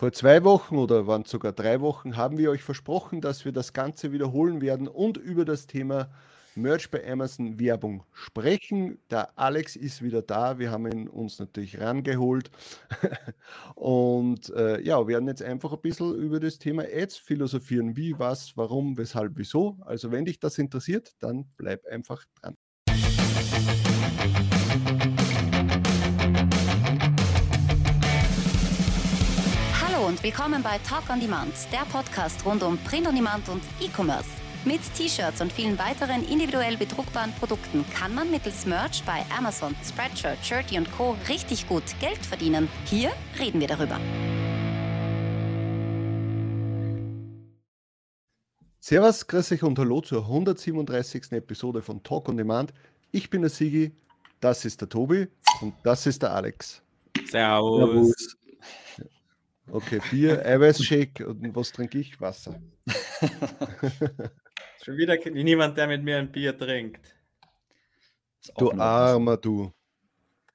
Vor zwei Wochen oder waren es sogar drei Wochen haben wir euch versprochen, dass wir das Ganze wiederholen werden und über das Thema Merch bei Amazon Werbung sprechen. Der Alex ist wieder da. Wir haben ihn uns natürlich rangeholt. und äh, ja, werden jetzt einfach ein bisschen über das Thema Ads philosophieren. Wie, was, warum, weshalb, wieso. Also wenn dich das interessiert, dann bleib einfach dran. Und willkommen bei Talk on Demand, der Podcast rund um Print on Demand und E-Commerce. Mit T-Shirts und vielen weiteren individuell bedruckbaren Produkten kann man mittels Merch bei Amazon, Spreadshirt, Shirty und Co. richtig gut Geld verdienen. Hier reden wir darüber. Servus, grüß euch und hallo zur 137. Episode von Talk on Demand. Ich bin der Sigi, das ist der Tobi und das ist der Alex. Servus. Servus. Okay, Bier, Eiweißshake und was trinke ich? Wasser. Schon wieder niemand, der mit mir ein Bier trinkt. Du armer du.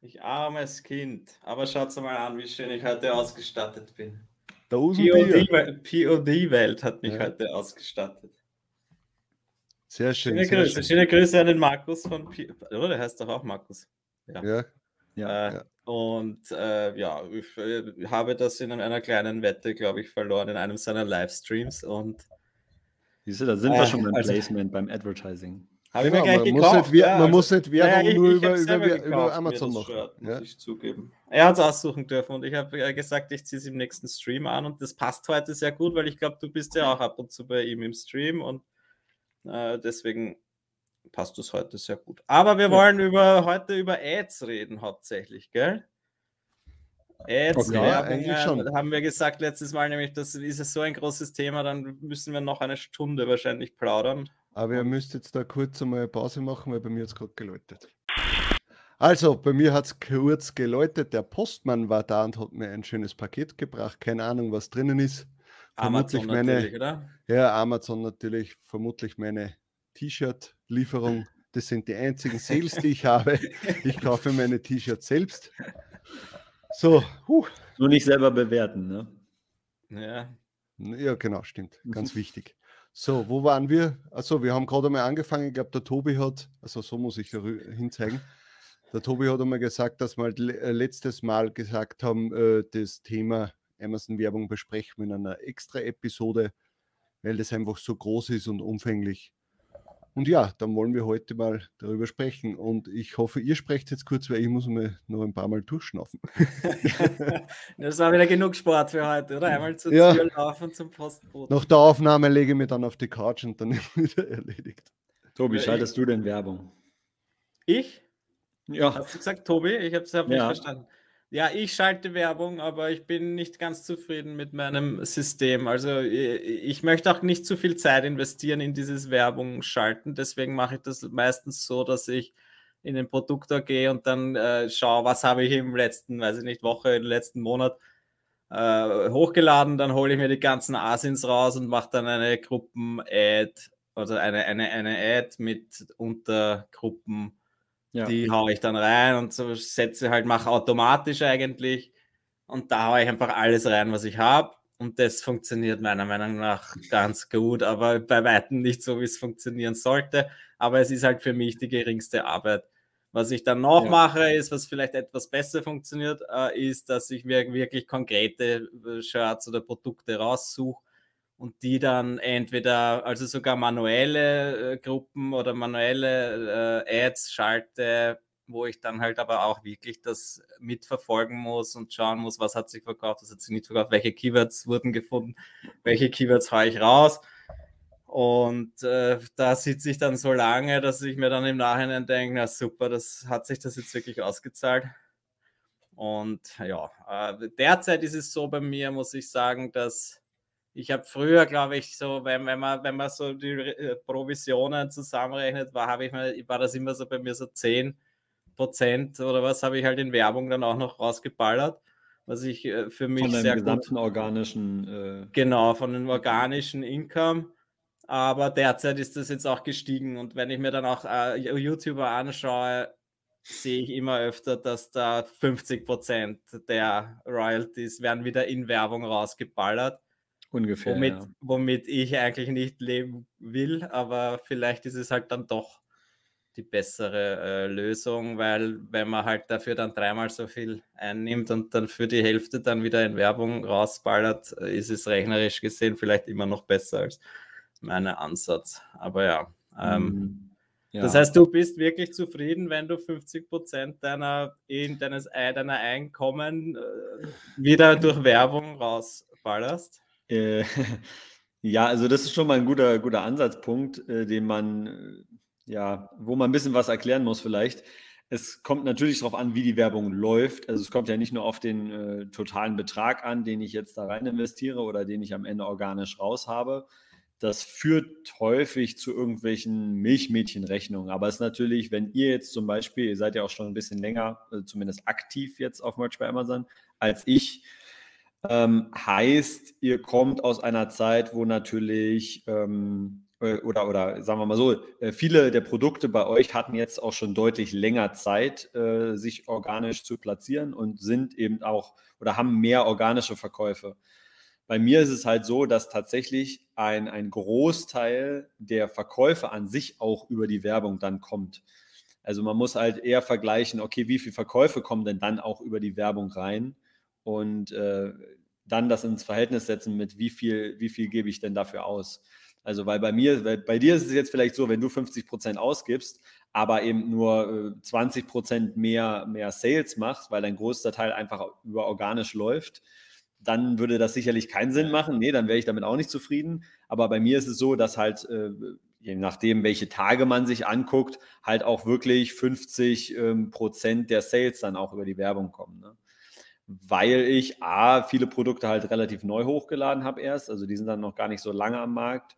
Ich armes Kind. Aber schaut mal an, wie schön ich heute ausgestattet bin. POD-Welt hat mich ja. heute ausgestattet. Sehr schön. Schöne, sehr Grüße. Schön. Schöne Grüße an den Markus von P Oder der heißt doch auch Markus. Ja. ja. Ja, äh, ja. Und äh, ja, ich äh, habe das in einer kleinen Wette, glaube ich, verloren in einem seiner Livestreams. Und Siehst du, da sind wir schon beim also, Placement, beim Advertising. Habe ich mir gleich man gekauft. Muss nicht, ja, man also, muss nicht Werbung ja, nur über, über, über, Amazon machen. Shirt, muss ich zugeben. Er hat es aussuchen dürfen und ich habe gesagt, ich ziehe es im nächsten Stream an und das passt heute sehr gut, weil ich glaube, du bist ja auch ab und zu bei ihm im Stream und äh, deswegen passt das heute sehr gut. Aber wir wollen über, heute über Ads reden hauptsächlich, gell? Ads, okay, Werbung, haben wir gesagt letztes Mal, nämlich das ist so ein großes Thema, dann müssen wir noch eine Stunde wahrscheinlich plaudern. Aber ihr müsst jetzt da kurz einmal Pause machen, weil bei mir hat es gerade geläutet. Also, bei mir hat es kurz geläutet. Der Postmann war da und hat mir ein schönes Paket gebracht. Keine Ahnung, was drinnen ist. Vermutlich Amazon meine, natürlich, oder? Ja, Amazon natürlich. Vermutlich meine T-Shirt-Lieferung. Das sind die einzigen Sales, die ich habe. Ich kaufe meine T-Shirts selbst. So, huh. Nur nicht selber bewerten, ne? Ja. Ja, genau, stimmt. Ganz wichtig. So, wo waren wir? Also, wir haben gerade einmal angefangen. Ich glaube, der Tobi hat, also so muss ich hinzeigen. Der Tobi hat einmal gesagt, dass wir äh, letztes Mal gesagt haben, äh, das Thema Amazon-Werbung besprechen wir in einer extra Episode, weil das einfach so groß ist und umfänglich. Und ja, dann wollen wir heute mal darüber sprechen. Und ich hoffe, ihr sprecht jetzt kurz, weil ich muss mir noch ein paar Mal durchschnaufen. das war wieder genug Sport für heute, oder? Einmal zur ja. Tür laufen zum Postboten. Nach der Aufnahme lege ich mich dann auf die Couch und dann ist wieder erledigt. Tobi, schaltest du denn Werbung? Ich? Ja. Hast du gesagt, Tobi? Ich habe es ja. nicht verstanden. Ja, ich schalte Werbung, aber ich bin nicht ganz zufrieden mit meinem System. Also ich möchte auch nicht zu viel Zeit investieren in dieses Werbung schalten. Deswegen mache ich das meistens so, dass ich in den Produktor gehe und dann äh, schaue, was habe ich im letzten, weiß ich nicht, Woche, im letzten Monat äh, hochgeladen. Dann hole ich mir die ganzen Asins raus und mache dann eine Gruppen-Ad oder eine, eine, eine Ad mit Untergruppen ja. Die haue ich dann rein und so setze halt, mache automatisch eigentlich. Und da haue ich einfach alles rein, was ich habe. Und das funktioniert meiner Meinung nach ganz gut, aber bei weitem nicht so, wie es funktionieren sollte. Aber es ist halt für mich die geringste Arbeit. Was ich dann noch ja. mache, ist, was vielleicht etwas besser funktioniert, äh, ist, dass ich mir wirklich konkrete äh, Shirts oder Produkte raussuche und die dann entweder, also sogar manuelle äh, Gruppen oder manuelle äh, Ads schalte, wo ich dann halt aber auch wirklich das mitverfolgen muss und schauen muss, was hat sich verkauft, was hat sich nicht verkauft, welche Keywords wurden gefunden, welche Keywords haue ich raus. Und äh, da sitze ich dann so lange, dass ich mir dann im Nachhinein denke, na super, das hat sich das jetzt wirklich ausgezahlt. Und ja, äh, derzeit ist es so bei mir, muss ich sagen, dass ich habe früher, glaube ich, so, wenn, wenn, man, wenn man so die äh, Provisionen zusammenrechnet, war, ich mal, war das immer so bei mir so 10 Prozent oder was habe ich halt in Werbung dann auch noch rausgeballert, was ich äh, für mich von sehr gesamten gut, organischen äh genau von dem organischen Income, aber derzeit ist das jetzt auch gestiegen und wenn ich mir dann auch äh, YouTuber anschaue, sehe ich immer öfter, dass da 50 Prozent der Royalties werden wieder in Werbung rausgeballert. Ungefähr. Womit, ja. womit ich eigentlich nicht leben will, aber vielleicht ist es halt dann doch die bessere äh, Lösung, weil wenn man halt dafür dann dreimal so viel einnimmt und dann für die Hälfte dann wieder in Werbung rausballert, äh, ist es rechnerisch gesehen vielleicht immer noch besser als mein Ansatz. Aber ja. Ähm, Mhm. Ja. Das heißt, du bist wirklich zufrieden, wenn du 50 Prozent deiner, in deines, deiner Einkommen äh, wieder durch Werbung rausballerst? Äh, ja, also das ist schon mal ein guter, guter Ansatzpunkt, äh, den man, äh, ja, wo man ein bisschen was erklären muss vielleicht. Es kommt natürlich darauf an, wie die Werbung läuft. Also es kommt ja nicht nur auf den äh, totalen Betrag an, den ich jetzt da rein investiere oder den ich am Ende organisch raus habe. Das führt häufig zu irgendwelchen Milchmädchenrechnungen. Aber es ist natürlich, wenn ihr jetzt zum Beispiel, ihr seid ja auch schon ein bisschen länger, äh, zumindest aktiv jetzt auf Merch bei Amazon, als ich, ähm, heißt, ihr kommt aus einer Zeit, wo natürlich, ähm, äh, oder, oder sagen wir mal so, äh, viele der Produkte bei euch hatten jetzt auch schon deutlich länger Zeit, äh, sich organisch zu platzieren und sind eben auch oder haben mehr organische Verkäufe. Bei mir ist es halt so, dass tatsächlich ein, ein Großteil der Verkäufe an sich auch über die Werbung dann kommt. Also man muss halt eher vergleichen, okay, wie viele Verkäufe kommen denn dann auch über die Werbung rein und äh, dann das ins Verhältnis setzen mit wie viel, wie viel gebe ich denn dafür aus. Also weil bei mir, weil bei dir ist es jetzt vielleicht so, wenn du 50 Prozent ausgibst, aber eben nur äh, 20 Prozent mehr, mehr Sales machst, weil dein größter Teil einfach über organisch läuft, dann würde das sicherlich keinen Sinn machen. Nee, dann wäre ich damit auch nicht zufrieden. Aber bei mir ist es so, dass halt, äh, je nachdem, welche Tage man sich anguckt, halt auch wirklich 50 ähm, Prozent der Sales dann auch über die Werbung kommen. Ne? Weil ich A, viele Produkte halt relativ neu hochgeladen habe erst, also die sind dann noch gar nicht so lange am Markt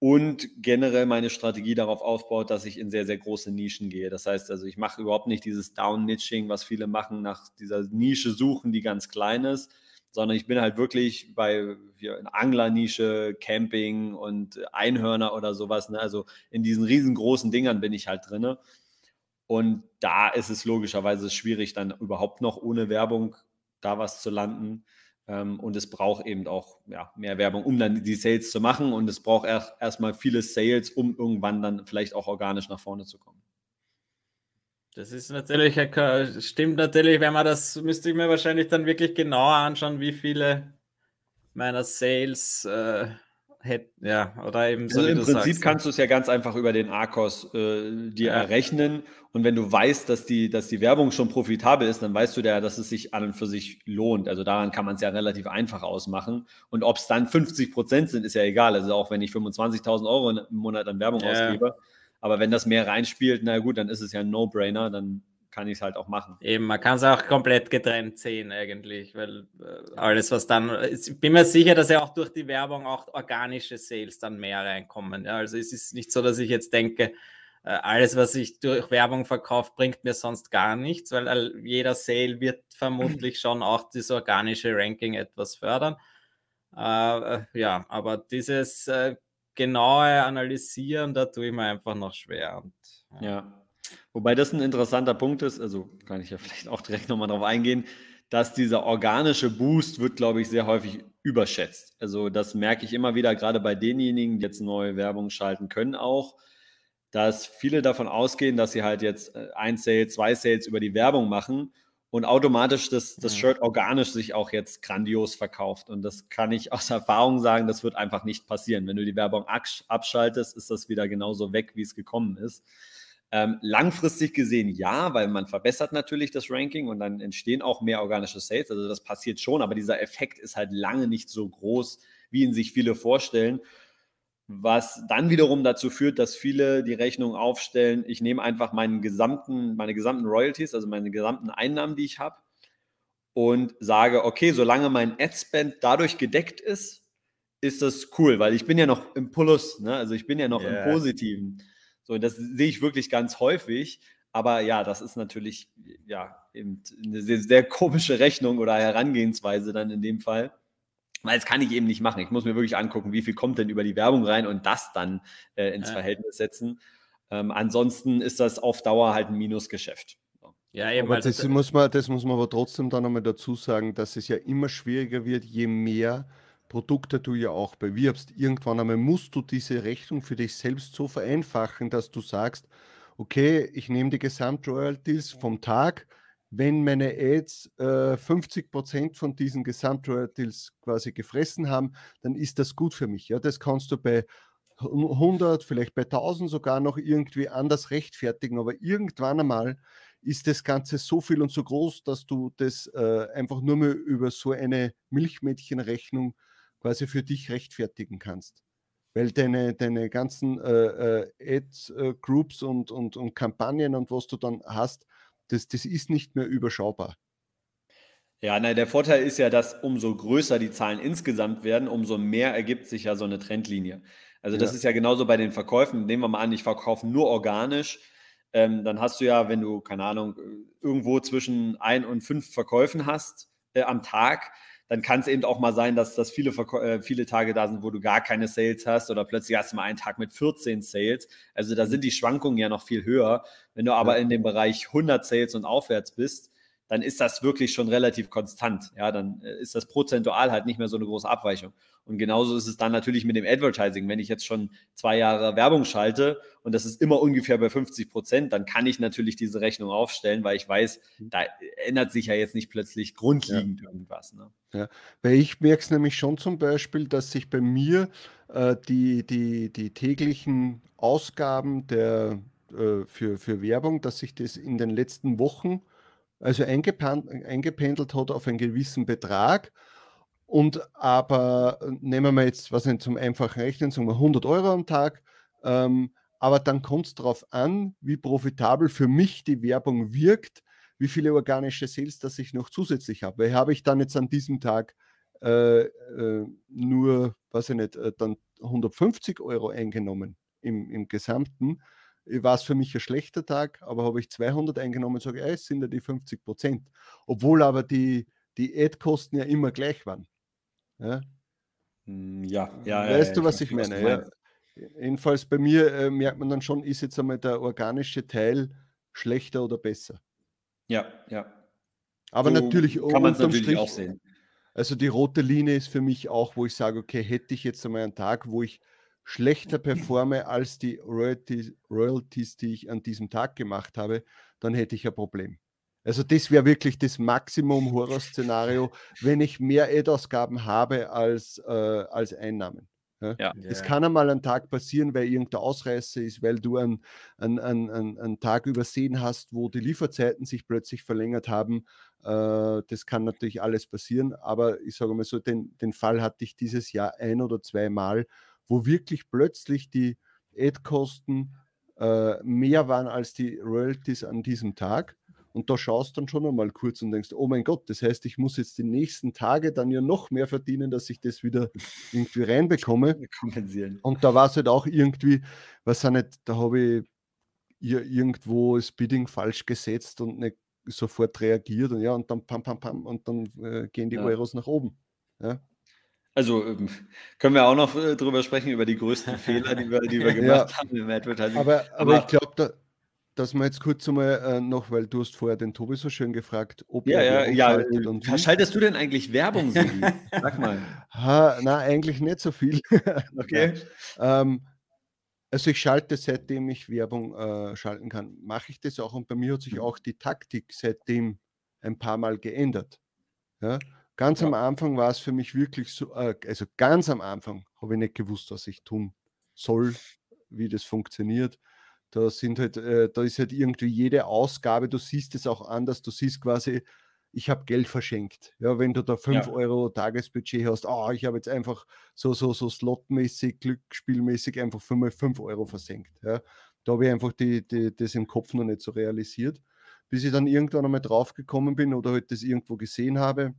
und generell meine Strategie darauf aufbaut, dass ich in sehr, sehr große Nischen gehe. Das heißt also, ich mache überhaupt nicht dieses Down-Niching, was viele machen, nach dieser Nische suchen, die ganz klein ist, sondern ich bin halt wirklich bei in Anglernische, Camping und Einhörner oder sowas. Ne? Also in diesen riesengroßen Dingern bin ich halt drinne. Und da ist es logischerweise schwierig, dann überhaupt noch ohne Werbung da was zu landen. Ähm, und es braucht eben auch ja, mehr Werbung, um dann die Sales zu machen. Und es braucht erst erstmal viele Sales, um irgendwann dann vielleicht auch organisch nach vorne zu kommen. Das ist natürlich, stimmt natürlich, wenn man das, müsste ich mir wahrscheinlich dann wirklich genauer anschauen, wie viele meiner Sales äh, hätten, ja, oder eben so. Also im Prinzip sagst. kannst du es ja ganz einfach über den ARCOS äh, dir ja. errechnen. Und wenn du weißt, dass die, dass die Werbung schon profitabel ist, dann weißt du ja, dass es sich an und für sich lohnt. Also daran kann man es ja relativ einfach ausmachen. Und ob es dann 50 Prozent sind, ist ja egal. Also auch wenn ich 25.000 Euro im Monat an Werbung ja. ausgebe, aber wenn das mehr reinspielt, na gut, dann ist es ja ein No-Brainer, dann kann ich es halt auch machen. Eben, man kann es auch komplett getrennt sehen eigentlich, weil äh, alles, was dann, ich bin mir sicher, dass ja auch durch die Werbung auch organische Sales dann mehr reinkommen. Ja? Also es ist nicht so, dass ich jetzt denke, äh, alles, was ich durch Werbung verkaufe, bringt mir sonst gar nichts, weil jeder Sale wird vermutlich schon auch das organische Ranking etwas fördern. Äh, ja, aber dieses genaue Analysieren, da tue ich mir einfach noch schwer. Und, ja. ja. Wobei das ein interessanter Punkt ist, also kann ich ja vielleicht auch direkt nochmal drauf eingehen, dass dieser organische Boost wird, glaube ich, sehr häufig überschätzt. Also das merke ich immer wieder, gerade bei denjenigen, die jetzt neue Werbung schalten können auch, dass viele davon ausgehen, dass sie halt jetzt äh, ein Sale, zwei Sales über die Werbung machen und automatisch das, das Shirt organisch sich auch jetzt grandios verkauft. Und das kann ich aus Erfahrung sagen, das wird einfach nicht passieren. Wenn du die Werbung abschaltest, ist das wieder genauso weg, wie es gekommen ist. Ähm, langfristig gesehen ja, weil man verbessert natürlich das Ranking und dann entstehen auch mehr organische Sales. Also das passiert schon, aber dieser Effekt ist halt lange nicht so groß, wie ihn sich viele vorstellen was dann wiederum dazu führt, dass viele die Rechnung aufstellen, ich nehme einfach meinen gesamten, meine gesamten Royalties, also meine gesamten Einnahmen, die ich habe, und sage, okay, solange mein Ad-Spend dadurch gedeckt ist, ist das cool, weil ich bin ja noch im Plus, ne? also ich bin ja noch yeah. im Positiven. So, das sehe ich wirklich ganz häufig. Aber ja, das ist natürlich ja eben eine sehr, sehr komische Rechnung oder Herangehensweise dann in dem Fall. Weil das kann ich eben nicht machen. Ich muss mir wirklich angucken, wie viel kommt denn über die Werbung rein und das dann äh, ins ja. Verhältnis setzen. Ähm, ansonsten ist das auf Dauer halt ein Minusgeschäft. Ja, eben. Aber das, muss man, das muss man aber trotzdem dann nochmal dazu sagen, dass es ja immer schwieriger wird, je mehr Produkte du ja auch bewirbst. Irgendwann einmal musst du diese Rechnung für dich selbst so vereinfachen, dass du sagst, okay, ich nehme die Gesamtroyalties vom Tag. Wenn meine Ads äh, 50% von diesen Gesamtroyalties quasi gefressen haben, dann ist das gut für mich. Ja, das kannst du bei 100, vielleicht bei 1000 sogar noch irgendwie anders rechtfertigen, aber irgendwann einmal ist das Ganze so viel und so groß, dass du das äh, einfach nur mehr über so eine Milchmädchenrechnung quasi für dich rechtfertigen kannst. Weil deine, deine ganzen äh, äh, Ad-Groups und, und, und Kampagnen und was du dann hast, das, das ist nicht mehr überschaubar. Ja, nein, der Vorteil ist ja, dass umso größer die Zahlen insgesamt werden, umso mehr ergibt sich ja so eine Trendlinie. Also das ja. ist ja genauso bei den Verkäufen. Nehmen wir mal an, ich verkaufe nur organisch. Ähm, dann hast du ja, wenn du, keine Ahnung, irgendwo zwischen ein und fünf Verkäufen hast äh, am Tag, dann kann es eben auch mal sein, dass, dass viele, äh, viele Tage da sind, wo du gar keine Sales hast oder plötzlich hast du mal einen Tag mit 14 Sales. Also da sind die Schwankungen ja noch viel höher. Wenn du aber in dem Bereich 100 Sales und aufwärts bist, dann ist das wirklich schon relativ konstant. Ja, dann äh, ist das prozentual halt nicht mehr so eine große Abweichung. Und genauso ist es dann natürlich mit dem Advertising. Wenn ich jetzt schon zwei Jahre Werbung schalte und das ist immer ungefähr bei 50 Prozent, dann kann ich natürlich diese Rechnung aufstellen, weil ich weiß, mhm. da ändert sich ja jetzt nicht plötzlich grundlegend ja. irgendwas. Ne? Ja, weil ich merke es nämlich schon zum Beispiel, dass sich bei mir äh, die, die, die täglichen Ausgaben der, äh, für, für Werbung, dass sich das in den letzten Wochen also eingependelt hat auf einen gewissen Betrag. Und aber äh, nehmen wir jetzt, was nicht zum einfachen Rechnen, sagen wir 100 Euro am Tag. Ähm, aber dann kommt es darauf an, wie profitabel für mich die Werbung wirkt, wie viele organische Sales das ich noch zusätzlich habe. Weil habe ich dann jetzt an diesem Tag äh, äh, nur, weiß ich nicht, äh, dann 150 Euro eingenommen im, im Gesamten, war es für mich ein schlechter Tag, aber habe ich 200 eingenommen, sage ich, es sind ja die 50 Prozent. Obwohl aber die, die Ad-Kosten ja immer gleich waren. Ja, hm, ja, ja. Weißt ja, du, was ich meine? Ja. Jedenfalls bei mir äh, merkt man dann schon, ist jetzt einmal der organische Teil schlechter oder besser. Ja, ja. Aber so natürlich kann man es natürlich Strich, auch sehen. Also die rote Linie ist für mich auch, wo ich sage, okay, hätte ich jetzt einmal einen Tag, wo ich schlechter performe als die Royalties, Royalties, die ich an diesem Tag gemacht habe, dann hätte ich ein Problem. Also das wäre wirklich das Maximum Horrorszenario, wenn ich mehr Ad-Ausgaben habe als, äh, als Einnahmen. Ja? Ja. Es kann einmal ein Tag passieren, weil irgendein Ausreißer ist, weil du einen, einen, einen, einen Tag übersehen hast, wo die Lieferzeiten sich plötzlich verlängert haben. Äh, das kann natürlich alles passieren, aber ich sage mal so, den, den Fall hatte ich dieses Jahr ein oder zwei Mal, wo wirklich plötzlich die Ad-Kosten äh, mehr waren als die Royalties an diesem Tag. Und da schaust du dann schon einmal kurz und denkst, oh mein Gott, das heißt, ich muss jetzt die nächsten Tage dann ja noch mehr verdienen, dass ich das wieder irgendwie reinbekomme. Kompensieren. Und da war es halt auch irgendwie, was auch nicht, da habe ich irgendwo das Bidding falsch gesetzt und nicht sofort reagiert und ja, und dann pam, pam, pam, und dann äh, gehen die ja. Euros nach oben. Ja. Also ähm, können wir auch noch äh, drüber sprechen, über die größten Fehler, die wir, die wir gemacht ja. haben im Advertising. Aber, aber, aber ich glaube, da, dass wir jetzt kurz einmal äh, noch, weil du hast vorher den Tobi so schön gefragt, ob ja, er ja, ja, und. Schaltest du denn eigentlich Werbung, Sag mal. Ha, na, eigentlich nicht so viel. okay. ähm, also ich schalte, seitdem ich Werbung äh, schalten kann, mache ich das auch und bei mir hat sich mhm. auch die Taktik seitdem ein paar Mal geändert. Ja? Ganz ja. am Anfang war es für mich wirklich so, äh, also ganz am Anfang habe ich nicht gewusst, was ich tun soll, wie das funktioniert. Da sind halt, äh, da ist halt irgendwie jede Ausgabe, du siehst es auch anders, du siehst quasi, ich habe Geld verschenkt. Ja, wenn du da 5 ja. Euro Tagesbudget hast, oh, ich habe jetzt einfach so, so, so slotmäßig, glücksspielmäßig einfach 5 Euro versenkt. Ja. Da habe ich einfach die, die, das im Kopf noch nicht so realisiert. Bis ich dann irgendwann einmal drauf gekommen bin oder halt das irgendwo gesehen habe,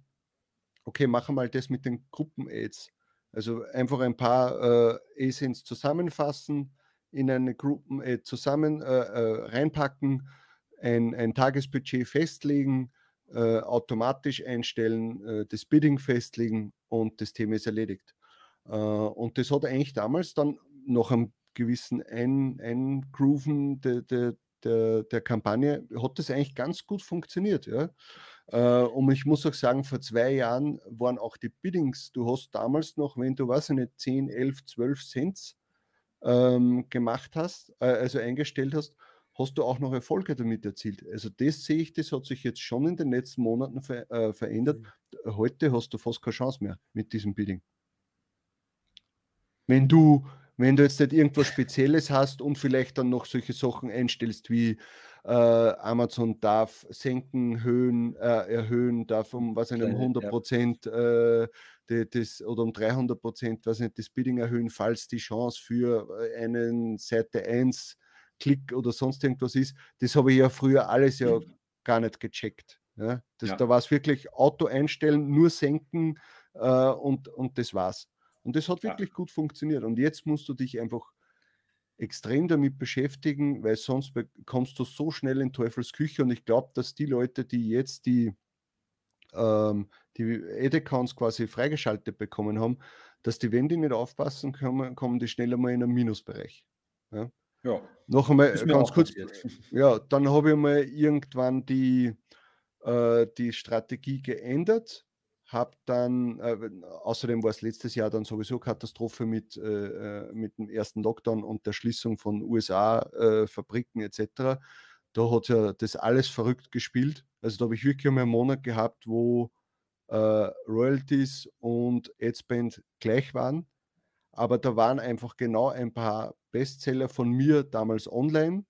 okay, machen wir mal das mit den Gruppen-Aids. Also einfach ein paar äh, ASINs zusammenfassen, in eine Gruppen-Aid zusammen äh, äh, reinpacken, ein, ein, Tagesbudget festlegen, äh, automatisch einstellen, äh, das Bidding festlegen und das Thema ist erledigt. Äh, und das hat eigentlich damals dann noch einem gewissen ein Eingrooven de, de, der, der Kampagne hat das eigentlich ganz gut funktioniert. Ja? Äh, und ich muss auch sagen, vor zwei Jahren waren auch die Biddings, du hast damals noch, wenn du, weiß ich nicht, 10, 11, 12 Cent ähm, gemacht hast, äh, also eingestellt hast, hast du auch noch Erfolge damit erzielt. Also das sehe ich, das hat sich jetzt schon in den letzten Monaten ver äh, verändert. Mhm. Heute hast du fast keine Chance mehr mit diesem Bidding. Wenn du, wenn du jetzt nicht irgendwas Spezielles hast und vielleicht dann noch solche Sachen einstellst wie äh, Amazon darf senken, Höhen, äh, erhöhen, darf um was einem 100 Prozent ja. äh, das, oder um 300 Prozent, was nicht, das Bidding erhöhen, falls die Chance für äh, einen Seite 1 Klick oder sonst irgendwas ist. Das habe ich ja früher alles ja mhm. gar nicht gecheckt. Ja? Das, ja. Da war es wirklich Auto einstellen, nur senken äh, und, und das war's. Und das hat wirklich ja. gut funktioniert. Und jetzt musst du dich einfach extrem damit beschäftigen, weil sonst kommst du so schnell in Teufels Küche. Und ich glaube, dass die Leute, die jetzt die, ähm, die Ad-Accounts quasi freigeschaltet bekommen haben, dass die, wenn die nicht aufpassen, kommen, kommen die schneller mal in einen Minusbereich. Ja. Ja. Noch einmal ganz kurz. Ja, dann habe ich mal irgendwann die, äh, die Strategie geändert. Habe dann, äh, außerdem war es letztes Jahr dann sowieso Katastrophe mit, äh, äh mit dem ersten Lockdown und der Schließung von USA-Fabriken äh, etc. Da hat ja das alles verrückt gespielt. Also da habe ich wirklich einmal einen Monat gehabt, wo äh, Royalties und Adspend gleich waren aber da waren einfach genau ein paar Bestseller von mir damals online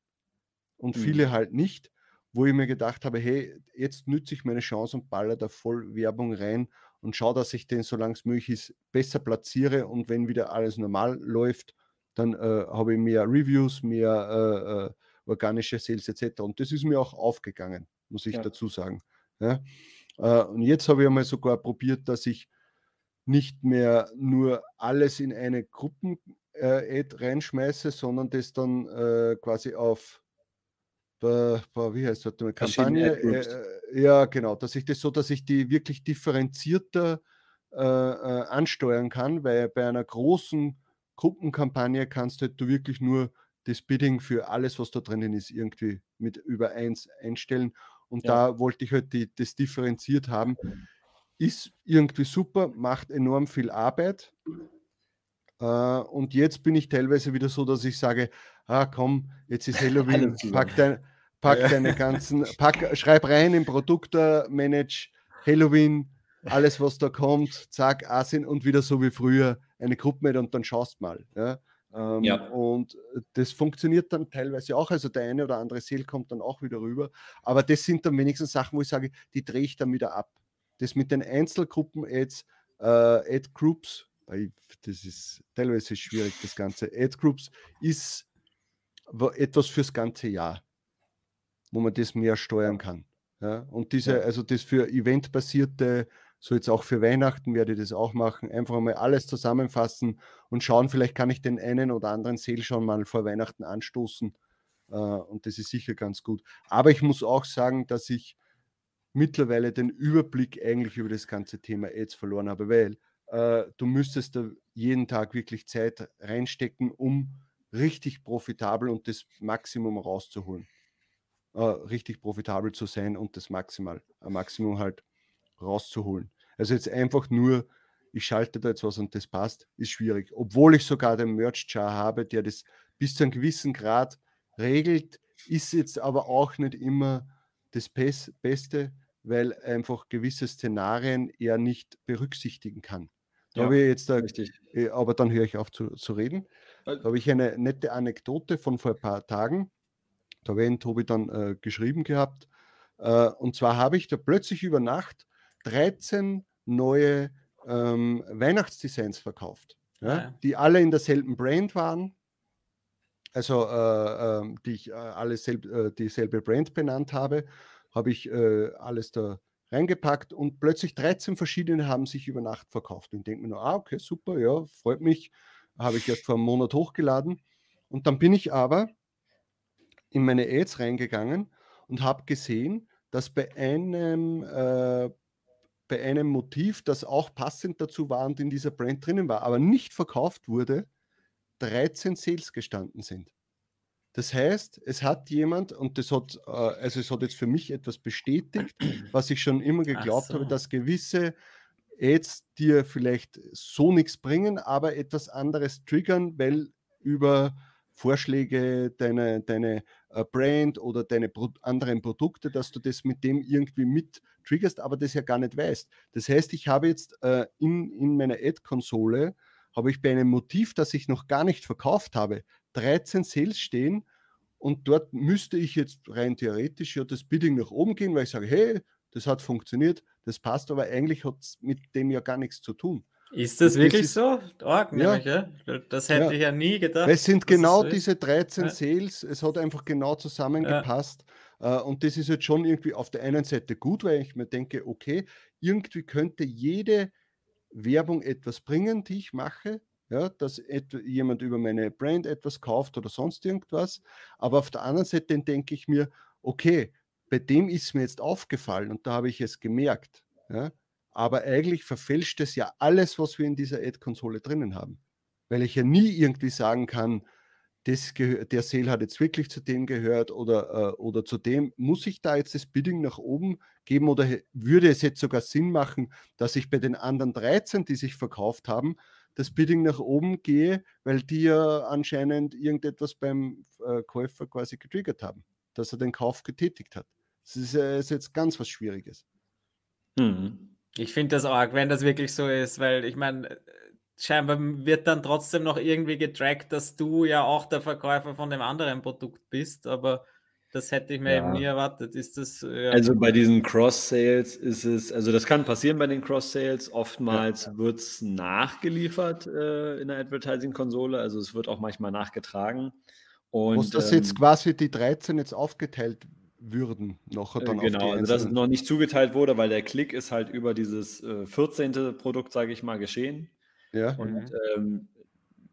und mhm. viele halt nicht, wo ich mir gedacht habe, hey, jetzt nütze ich meine Chance und baller da voll Werbung rein und schaue, dass ich den, solange es möglich ist, besser platziere und wenn wieder alles normal läuft, dann äh, habe ich mehr Reviews, mehr äh, äh, organische Sales etc. Und das ist mir auch aufgegangen, muss ich ja. dazu sagen. Ja? Äh, und jetzt habe ich einmal sogar probiert, dass ich nicht mehr nur alles in eine Gruppen-Ad äh, reinschmeiße, sondern das dann äh, quasi auf wie heißt das, eine Kampagne? Äh, ja, genau, dass ich das so, dass ich die wirklich differenzierter äh, äh, ansteuern kann, weil bei einer großen Gruppenkampagne kannst halt du wirklich nur das Bidding für alles, was da drinnen ist, irgendwie mit über eins einstellen. Und ja. da wollte ich halt die, das differenziert haben ist irgendwie super, macht enorm viel Arbeit. Äh, und jetzt bin ich teilweise wieder so, dass ich sage, ah komm, jetzt ist Halloween, pack, dein, pack ja. deine ganzen, pack, schreib rein im Produktmanage Halloween, alles was da kommt, zack, Asien und wieder so wie früher eine Gruppe mit und dann schaust mal. Ja? Ähm, ja. Und das funktioniert dann teilweise auch. Also der eine oder andere Sale kommt dann auch wieder rüber. Aber das sind dann wenigstens Sachen, wo ich sage, die drehe ich dann wieder ab das mit den Einzelgruppen-Ads, äh, Ad-Groups, das ist teilweise schwierig, das Ganze. Ad-Groups ist etwas fürs ganze Jahr, wo man das mehr steuern kann. Ja? Und diese, also das für eventbasierte, so jetzt auch für Weihnachten werde ich das auch machen, einfach mal alles zusammenfassen und schauen, vielleicht kann ich den einen oder anderen Sale schon mal vor Weihnachten anstoßen. Äh, und das ist sicher ganz gut. Aber ich muss auch sagen, dass ich mittlerweile den Überblick eigentlich über das ganze Thema Ads verloren habe, weil äh, du müsstest da jeden Tag wirklich Zeit reinstecken, um richtig profitabel und das Maximum rauszuholen. Äh, richtig profitabel zu sein und das Maximal, Maximum halt rauszuholen. Also jetzt einfach nur, ich schalte da jetzt was und das passt, ist schwierig. Obwohl ich sogar den Merch-Char habe, der das bis zu einem gewissen Grad regelt, ist jetzt aber auch nicht immer das Beste, weil einfach gewisse Szenarien er nicht berücksichtigen kann. Da ja, habe ich jetzt da, richtig. Äh, aber dann höre ich auf zu, zu reden. Da habe ich eine nette Anekdote von vor ein paar Tagen. Da habe ich den Tobi dann äh, geschrieben gehabt. Äh, und zwar habe ich da plötzlich über Nacht 13 neue ähm, Weihnachtsdesigns verkauft, ja, ah, ja. die alle in derselben Brand waren. Also äh, ähm, die ich äh, alle selb, äh, dieselbe Brand benannt habe habe ich äh, alles da reingepackt und plötzlich 13 verschiedene haben sich über Nacht verkauft. Und ich denke mir nur, ah, okay, super, ja, freut mich. Habe ich erst vor einem Monat hochgeladen. Und dann bin ich aber in meine Ads reingegangen und habe gesehen, dass bei einem, äh, bei einem Motiv, das auch passend dazu war und in dieser Brand drinnen war, aber nicht verkauft wurde, 13 Sales gestanden sind. Das heißt, es hat jemand, und das hat, äh, also es hat jetzt für mich etwas bestätigt, was ich schon immer geglaubt so. habe, dass gewisse Ads dir vielleicht so nichts bringen, aber etwas anderes triggern, weil über Vorschläge, deine, deine äh, Brand oder deine anderen Produkte, dass du das mit dem irgendwie mit triggerst, aber das ja gar nicht weißt. Das heißt, ich habe jetzt äh, in, in meiner Ad-Konsole, habe ich bei einem Motiv, das ich noch gar nicht verkauft habe, 13 Sales stehen und dort müsste ich jetzt rein theoretisch ja das Bidding nach oben gehen, weil ich sage, hey, das hat funktioniert, das passt, aber eigentlich hat es mit dem ja gar nichts zu tun. Ist das, das wirklich ist, so? Org, ja. Nämlich, ja? Das hätte ja. ich ja nie gedacht. Es sind genau so diese 13 ja. Sales, es hat einfach genau zusammengepasst. Äh, und das ist jetzt schon irgendwie auf der einen Seite gut, weil ich mir denke, okay, irgendwie könnte jede Werbung etwas bringen, die ich mache, ja, dass jemand über meine Brand etwas kauft oder sonst irgendwas. Aber auf der anderen Seite denke ich mir, okay, bei dem ist mir jetzt aufgefallen und da habe ich es gemerkt. Ja, aber eigentlich verfälscht es ja alles, was wir in dieser Ad-Konsole drinnen haben. Weil ich ja nie irgendwie sagen kann, das der Sale hat jetzt wirklich zu dem gehört oder, äh, oder zu dem. Muss ich da jetzt das Bidding nach oben geben oder würde es jetzt sogar Sinn machen, dass ich bei den anderen 13, die sich verkauft haben, das Bidding nach oben gehe, weil die ja anscheinend irgendetwas beim äh, Käufer quasi getriggert haben, dass er den Kauf getätigt hat. Das ist, ist jetzt ganz was Schwieriges. Mhm. Ich finde das arg, wenn das wirklich so ist, weil ich meine, äh, scheinbar wird dann trotzdem noch irgendwie getrackt, dass du ja auch der Verkäufer von dem anderen Produkt bist, aber das hätte ich mir ja. eben nie erwartet. Ist das, ja. Also bei diesen Cross-Sales ist es, also das kann passieren bei den Cross-Sales. Oftmals ja. wird es nachgeliefert äh, in der Advertising-Konsole, also es wird auch manchmal nachgetragen. Und, Muss das ähm, jetzt quasi die 13 jetzt aufgeteilt würden. Noch äh, dann genau, also dass es noch nicht zugeteilt wurde, weil der Klick ist halt über dieses äh, 14. Produkt, sage ich mal, geschehen. Ja. Und mhm. ähm,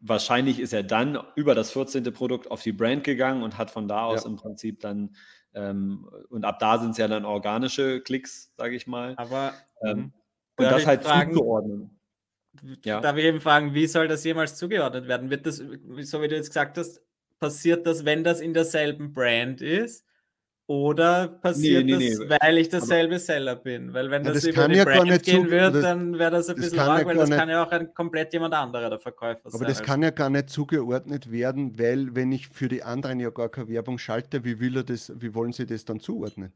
wahrscheinlich ist er dann über das 14. Produkt auf die Brand gegangen und hat von da aus ja. im Prinzip dann, ähm, und ab da sind es ja dann organische Klicks, sage ich mal. Aber ähm, mhm. und das halt fragen, zuzuordnen. Ja. Darf ich eben fragen, wie soll das jemals zugeordnet werden? Wird das, so wie du jetzt gesagt hast, passiert das, wenn das in derselben Brand ist? Oder passiert nee, nee, das, nee. weil ich dasselbe aber, Seller bin? Weil wenn das, das über die ja Brand gehen zu, wird, das, dann wäre das ein bisschen arg, ja weil das nicht, kann ja auch ein komplett jemand anderer der Verkäufer aber sein. Aber das kann ja gar nicht zugeordnet werden, weil wenn ich für die anderen ja gar keine Werbung schalte, wie will er das, wie wollen sie das dann zuordnen?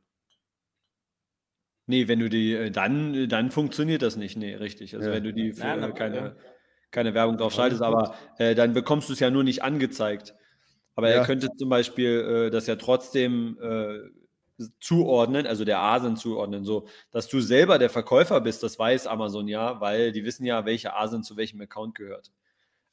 Nee, wenn du die, äh, dann, dann funktioniert das nicht, nee, richtig. Also ja. wenn du die für, ja, keine, keine Werbung drauf schaltest, aber äh, dann bekommst du es ja nur nicht angezeigt. Aber ja. er könnte zum Beispiel äh, das ja trotzdem äh, zuordnen, also der ASIN zuordnen, so dass du selber der Verkäufer bist, das weiß Amazon ja, weil die wissen ja, welche ASIN zu welchem Account gehört.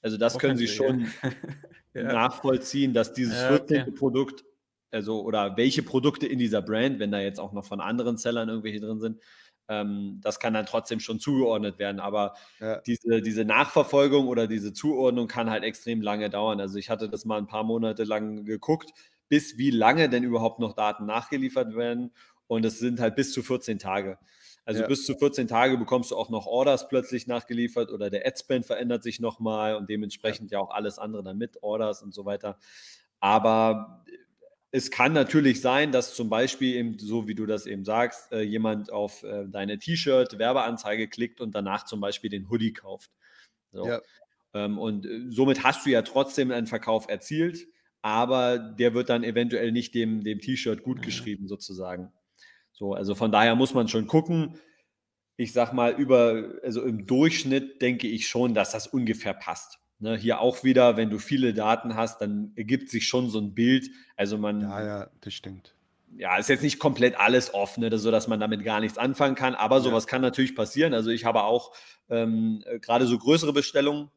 Also das Auch können sie schon ja. nachvollziehen, dass dieses ja, 14. Okay. Produkt, also oder welche Produkte in dieser Brand, wenn da jetzt auch noch von anderen Sellern irgendwelche drin sind, ähm, das kann dann trotzdem schon zugeordnet werden. Aber ja. diese, diese Nachverfolgung oder diese Zuordnung kann halt extrem lange dauern. Also ich hatte das mal ein paar Monate lang geguckt, bis wie lange denn überhaupt noch Daten nachgeliefert werden. Und es sind halt bis zu 14 Tage. Also ja. bis zu 14 Tage bekommst du auch noch Orders plötzlich nachgeliefert oder der Adspend verändert sich nochmal und dementsprechend ja. ja auch alles andere dann mit Orders und so weiter. Aber es kann natürlich sein, dass zum Beispiel, eben, so wie du das eben sagst, äh, jemand auf äh, deine T-Shirt-Werbeanzeige klickt und danach zum Beispiel den Hoodie kauft. So. Ja. Ähm, und äh, somit hast du ja trotzdem einen Verkauf erzielt, aber der wird dann eventuell nicht dem, dem T-Shirt gut mhm. geschrieben, sozusagen. So, also von daher muss man schon gucken. Ich sag mal, über, also im Durchschnitt denke ich schon, dass das ungefähr passt. Ne, hier auch wieder, wenn du viele Daten hast, dann ergibt sich schon so ein Bild. Also man. Ja, ja, das stimmt. Ja, ist jetzt nicht komplett alles offen, ne, so dass man damit gar nichts anfangen kann, aber sowas ja. kann natürlich passieren. Also ich habe auch ähm, äh, gerade so größere Bestellungen,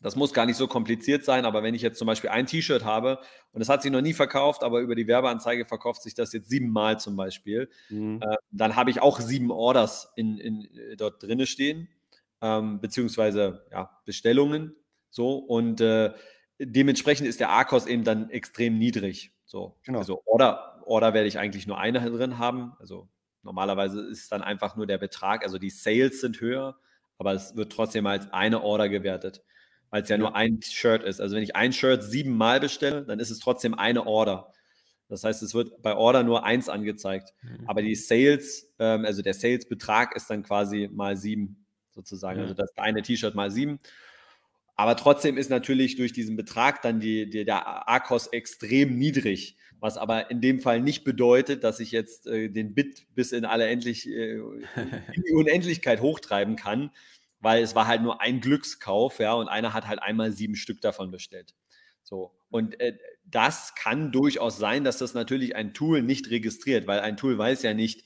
das muss gar nicht so kompliziert sein, aber wenn ich jetzt zum Beispiel ein T-Shirt habe und es hat sich noch nie verkauft, aber über die Werbeanzeige verkauft sich das jetzt siebenmal zum Beispiel, mhm. äh, dann habe ich auch sieben Orders in, in, äh, dort drinne stehen, ähm, beziehungsweise ja, Bestellungen so, und äh, dementsprechend ist der ARKOS eben dann extrem niedrig. So, genau. Also Order, Order werde ich eigentlich nur eine drin haben. Also normalerweise ist es dann einfach nur der Betrag, also die Sales sind höher, aber es wird trotzdem als eine Order gewertet. weil es ja, ja, nur ein Shirt ist. Also wenn ich ein Shirt siebenmal bestelle, dann ist es trotzdem eine Order. Das heißt, es wird bei Order nur eins angezeigt. Mhm. Aber die Sales, ähm, also der Sales-Betrag ist dann quasi mal sieben sozusagen. Mhm. Also das eine T-Shirt mal sieben. Aber trotzdem ist natürlich durch diesen Betrag dann die, die, der AKOS extrem niedrig, was aber in dem Fall nicht bedeutet, dass ich jetzt äh, den Bit bis in alle endlich, äh, in die Unendlichkeit hochtreiben kann, weil es war halt nur ein Glückskauf, ja, und einer hat halt einmal sieben Stück davon bestellt. So. Und äh, das kann durchaus sein, dass das natürlich ein Tool nicht registriert, weil ein Tool weiß ja nicht,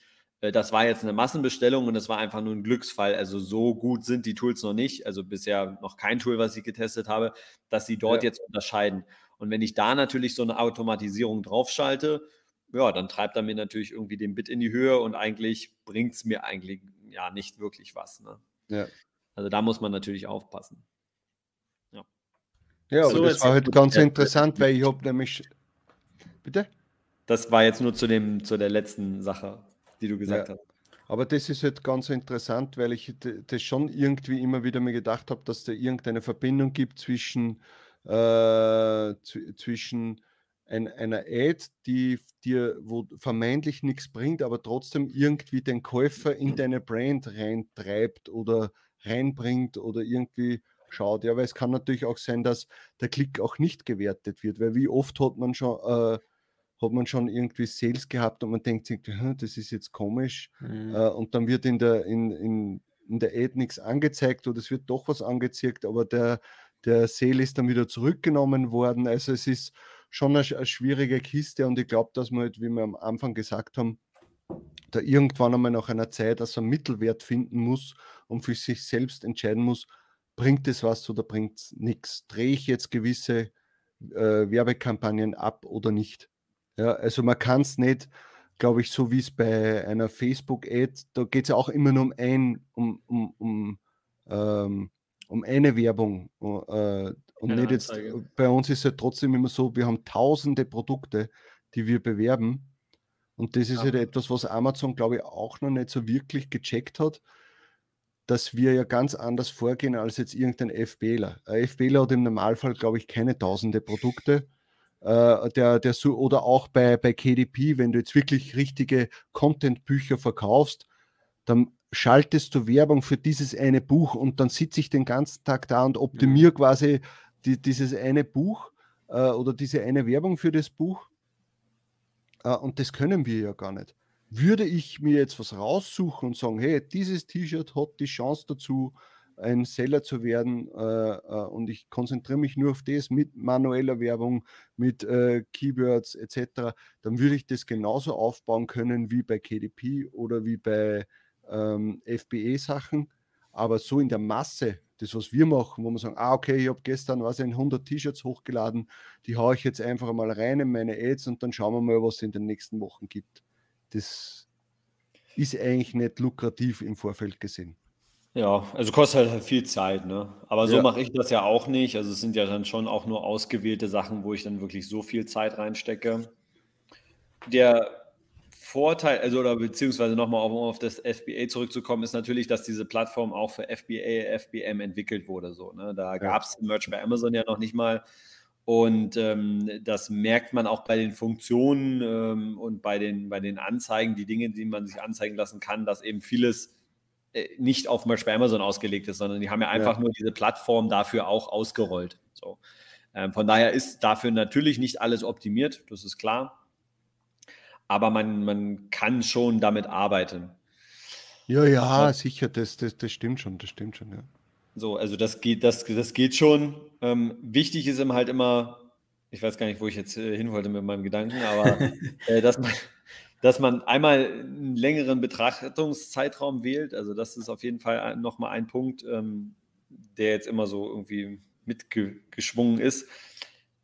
das war jetzt eine Massenbestellung und das war einfach nur ein Glücksfall. Also so gut sind die Tools noch nicht, also bisher noch kein Tool, was ich getestet habe, dass sie dort ja. jetzt unterscheiden. Und wenn ich da natürlich so eine Automatisierung draufschalte, ja, dann treibt er mir natürlich irgendwie den Bit in die Höhe und eigentlich bringt es mir eigentlich ja nicht wirklich was. Ne? Ja. Also da muss man natürlich aufpassen. Ja, aber so, das war halt ganz interessant, weil ich habe nämlich. Bitte? Das war jetzt nur zu, dem, zu der letzten Sache, die du gesagt ja. hast. Aber das ist halt ganz interessant, weil ich das schon irgendwie immer wieder mir gedacht habe, dass da irgendeine Verbindung gibt zwischen, äh, zwischen ein, einer Ad, die dir wo vermeintlich nichts bringt, aber trotzdem irgendwie den Käufer in deine Brand reintreibt oder reinbringt oder irgendwie schaut. Ja, weil es kann natürlich auch sein, dass der Klick auch nicht gewertet wird, weil wie oft hat man schon, äh, hat man schon irgendwie Sales gehabt und man denkt sich, das ist jetzt komisch mhm. äh, und dann wird in der, in, in, in der Ad nichts angezeigt oder es wird doch was angezeigt, aber der, der Sale ist dann wieder zurückgenommen worden. Also es ist schon eine, eine schwierige Kiste und ich glaube, dass man, halt, wie wir am Anfang gesagt haben, da irgendwann einmal nach einer Zeit also einen Mittelwert finden muss und für sich selbst entscheiden muss, bringt es was oder bringt es nichts? Drehe ich jetzt gewisse äh, Werbekampagnen ab oder nicht? Ja, also man kann es nicht, glaube ich, so wie es bei einer Facebook-Ad, da geht es ja auch immer nur um ein, um, um, um, ähm, um eine Werbung. Äh, und Keine nicht jetzt, bei uns ist es ja trotzdem immer so, wir haben tausende Produkte, die wir bewerben. Und das ist ja. halt etwas, was Amazon, glaube ich, auch noch nicht so wirklich gecheckt hat dass wir ja ganz anders vorgehen als jetzt irgendein FBler. Ein FBler hat im Normalfall, glaube ich, keine tausende Produkte. Äh, der, der so, oder auch bei, bei KDP, wenn du jetzt wirklich richtige Content-Bücher verkaufst, dann schaltest du Werbung für dieses eine Buch und dann sitze ich den ganzen Tag da und optimiere mhm. quasi die, dieses eine Buch äh, oder diese eine Werbung für das Buch. Äh, und das können wir ja gar nicht würde ich mir jetzt was raussuchen und sagen, hey, dieses T-Shirt hat die Chance dazu, ein Seller zu werden äh, äh, und ich konzentriere mich nur auf das mit manueller Werbung, mit äh, Keywords etc., dann würde ich das genauso aufbauen können wie bei KDP oder wie bei ähm, FBE-Sachen. Aber so in der Masse, das, was wir machen, wo wir sagen, ah, okay, ich habe gestern was in 100 T-Shirts hochgeladen, die haue ich jetzt einfach mal rein in meine Ads und dann schauen wir mal, was es in den nächsten Wochen gibt das ist eigentlich nicht lukrativ im Vorfeld gesehen. Ja, also kostet halt viel Zeit, ne? Aber so ja. mache ich das ja auch nicht. Also es sind ja dann schon auch nur ausgewählte Sachen, wo ich dann wirklich so viel Zeit reinstecke. Der Vorteil, also oder beziehungsweise nochmal auf, auf das FBA zurückzukommen, ist natürlich, dass diese Plattform auch für FBA, FBM entwickelt wurde. So, ne? Da ja. gab es Merch bei Amazon ja noch nicht mal. Und ähm, das merkt man auch bei den Funktionen ähm, und bei den, bei den Anzeigen, die Dinge, die man sich anzeigen lassen kann, dass eben vieles nicht auf zum Beispiel Amazon ausgelegt ist, sondern die haben ja einfach ja. nur diese Plattform dafür auch ausgerollt. So. Ähm, von daher ist dafür natürlich nicht alles optimiert, das ist klar. Aber man, man kann schon damit arbeiten. Ja, ja, sicher, das, das, das stimmt schon, das stimmt schon, ja. So, also das geht, das, das geht schon. Ähm, wichtig ist immer halt immer, ich weiß gar nicht, wo ich jetzt äh, hin wollte mit meinem Gedanken, aber äh, dass, man, dass man einmal einen längeren Betrachtungszeitraum wählt. Also das ist auf jeden Fall nochmal ein Punkt, ähm, der jetzt immer so irgendwie mitgeschwungen ist,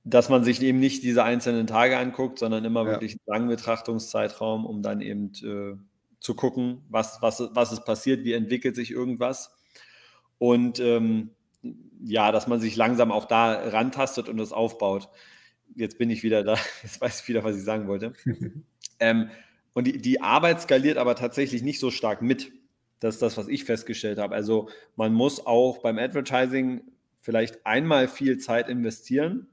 dass man sich eben nicht diese einzelnen Tage anguckt, sondern immer ja. wirklich einen langen Betrachtungszeitraum, um dann eben äh, zu gucken, was, was, was ist passiert, wie entwickelt sich irgendwas. Und ähm, ja, dass man sich langsam auch da rantastet und das aufbaut. Jetzt bin ich wieder da, jetzt weiß ich wieder, was ich sagen wollte. ähm, und die, die Arbeit skaliert aber tatsächlich nicht so stark mit. Das ist das, was ich festgestellt habe. Also man muss auch beim Advertising vielleicht einmal viel Zeit investieren,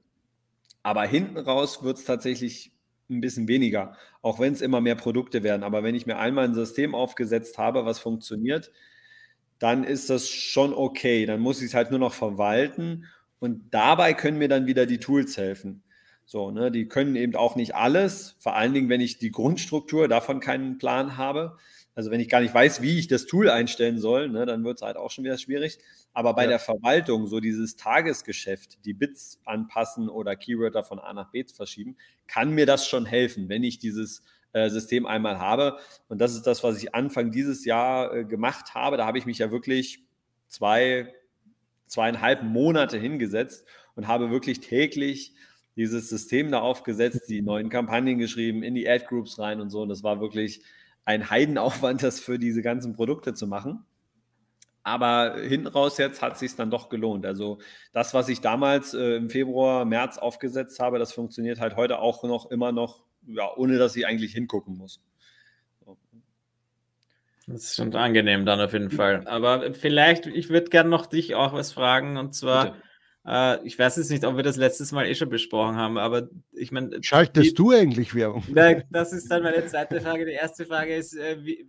aber hinten raus wird es tatsächlich ein bisschen weniger, auch wenn es immer mehr Produkte werden. Aber wenn ich mir einmal ein System aufgesetzt habe, was funktioniert, dann ist das schon okay. Dann muss ich es halt nur noch verwalten und dabei können mir dann wieder die Tools helfen. So, ne, die können eben auch nicht alles, vor allen Dingen, wenn ich die Grundstruktur davon keinen Plan habe. Also wenn ich gar nicht weiß, wie ich das Tool einstellen soll, ne, dann wird es halt auch schon wieder schwierig. Aber bei ja. der Verwaltung, so dieses Tagesgeschäft, die Bits anpassen oder Keywörter von A nach B zu verschieben, kann mir das schon helfen, wenn ich dieses äh, System einmal habe. Und das ist das, was ich Anfang dieses Jahr äh, gemacht habe. Da habe ich mich ja wirklich zwei, zweieinhalb Monate hingesetzt und habe wirklich täglich dieses System da aufgesetzt, die neuen Kampagnen geschrieben, in die Ad-Groups rein und so. Und das war wirklich ein Heidenaufwand, das für diese ganzen Produkte zu machen. Aber hinten raus jetzt hat es sich dann doch gelohnt. Also das, was ich damals äh, im Februar, März aufgesetzt habe, das funktioniert halt heute auch noch immer noch, ja, ohne dass ich eigentlich hingucken muss. Das ist schon angenehm dann auf jeden Fall. Aber vielleicht, ich würde gerne noch dich auch was fragen und zwar, Bitte. Äh, ich weiß jetzt nicht, ob wir das letztes Mal eh schon besprochen haben, aber ich meine. Schaltest die, du eigentlich Werbung? das ist dann meine zweite Frage. Die erste Frage ist, äh, wie,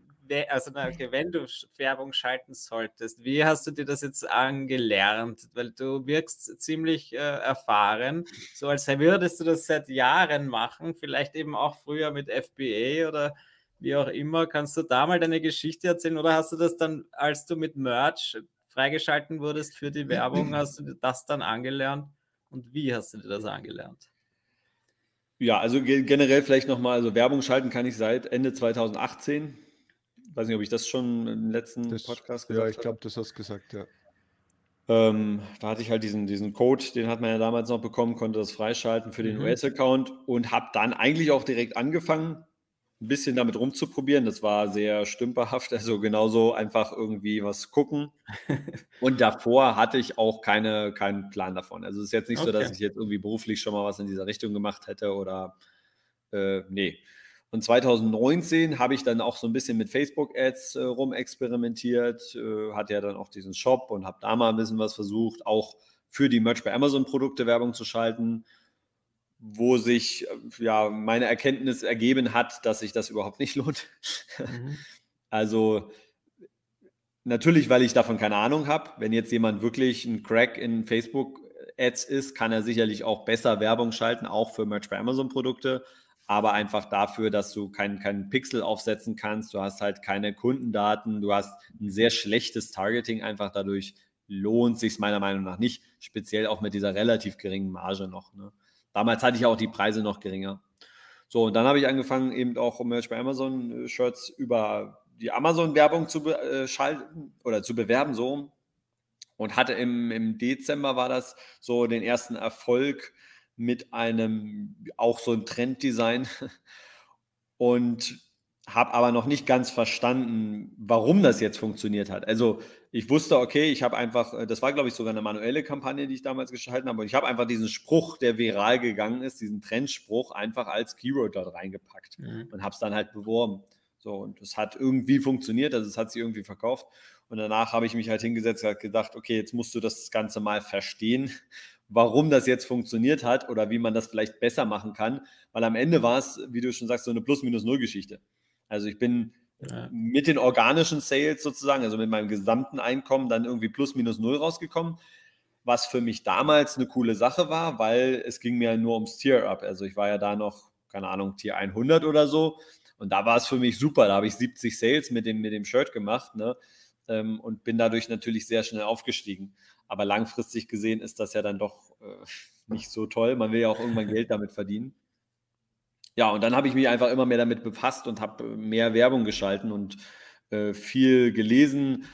also okay, wenn du Werbung schalten solltest, wie hast du dir das jetzt angelernt? Weil du wirkst ziemlich äh, erfahren, so als würdest du das seit Jahren machen, vielleicht eben auch früher mit FBA oder wie auch immer. Kannst du da mal deine Geschichte erzählen oder hast du das dann, als du mit Merch freigeschalten wurdest für die Werbung, hast du das dann angelernt? Und wie hast du dir das angelernt? Ja, also generell vielleicht nochmal, also Werbung schalten kann ich seit Ende 2018. Ich weiß nicht, ob ich das schon im letzten das, Podcast gesagt habe. Ja, ich glaube, das hast du gesagt, ja. Ähm, da hatte ich halt diesen, diesen Code, den hat man ja damals noch bekommen, konnte das freischalten für den mhm. US-Account und habe dann eigentlich auch direkt angefangen, ein bisschen damit rumzuprobieren. Das war sehr stümperhaft, also genauso einfach irgendwie was gucken. Und davor hatte ich auch keine, keinen Plan davon. Also es ist jetzt nicht okay. so, dass ich jetzt irgendwie beruflich schon mal was in dieser Richtung gemacht hätte oder äh, nee. Und 2019 habe ich dann auch so ein bisschen mit Facebook-Ads äh, rumexperimentiert, äh, hatte ja dann auch diesen Shop und habe da mal ein bisschen was versucht, auch für die Merch bei Amazon-Produkte Werbung zu schalten wo sich ja meine Erkenntnis ergeben hat, dass sich das überhaupt nicht lohnt. Mhm. Also natürlich, weil ich davon keine Ahnung habe. Wenn jetzt jemand wirklich ein Crack in Facebook Ads ist, kann er sicherlich auch besser Werbung schalten, auch für Merch bei Amazon Produkte. Aber einfach dafür, dass du keinen kein Pixel aufsetzen kannst, du hast halt keine Kundendaten, du hast ein sehr schlechtes Targeting, einfach dadurch lohnt sich meiner Meinung nach nicht, speziell auch mit dieser relativ geringen Marge noch. Ne? Damals hatte ich auch die Preise noch geringer. So, und dann habe ich angefangen, eben auch Merch bei Amazon äh, über die Amazon-Werbung zu äh, schalten oder zu bewerben, so. Und hatte im, im Dezember war das so den ersten Erfolg mit einem, auch so ein Trenddesign. Und habe aber noch nicht ganz verstanden, warum das jetzt funktioniert hat. Also ich wusste, okay, ich habe einfach, äh, das war glaube ich sogar eine manuelle Kampagne, die ich damals geschalten habe, und ich habe einfach diesen Spruch, der viral gegangen ist, diesen Trendspruch einfach als Keyword dort reingepackt mhm. und habe es dann halt beworben. So, und es hat irgendwie funktioniert, also es hat sich irgendwie verkauft. Und danach habe ich mich halt hingesetzt und gedacht, okay, jetzt musst du das Ganze mal verstehen, warum das jetzt funktioniert hat oder wie man das vielleicht besser machen kann. Weil am Ende war es, wie du schon sagst, so eine Plus-Minus-Null-Geschichte. Also ich bin ja. mit den organischen Sales sozusagen, also mit meinem gesamten Einkommen, dann irgendwie plus minus null rausgekommen. Was für mich damals eine coole Sache war, weil es ging mir nur ums Tier-Up. Also ich war ja da noch, keine Ahnung, Tier 100 oder so. Und da war es für mich super. Da habe ich 70 Sales mit dem, mit dem Shirt gemacht ne? Ähm, und bin dadurch natürlich sehr schnell aufgestiegen. Aber langfristig gesehen ist das ja dann doch äh, nicht so toll. Man will ja auch irgendwann Geld damit verdienen. Ja, und dann habe ich mich einfach immer mehr damit befasst und habe äh, mehr Werbung geschalten und äh, viel gelesen.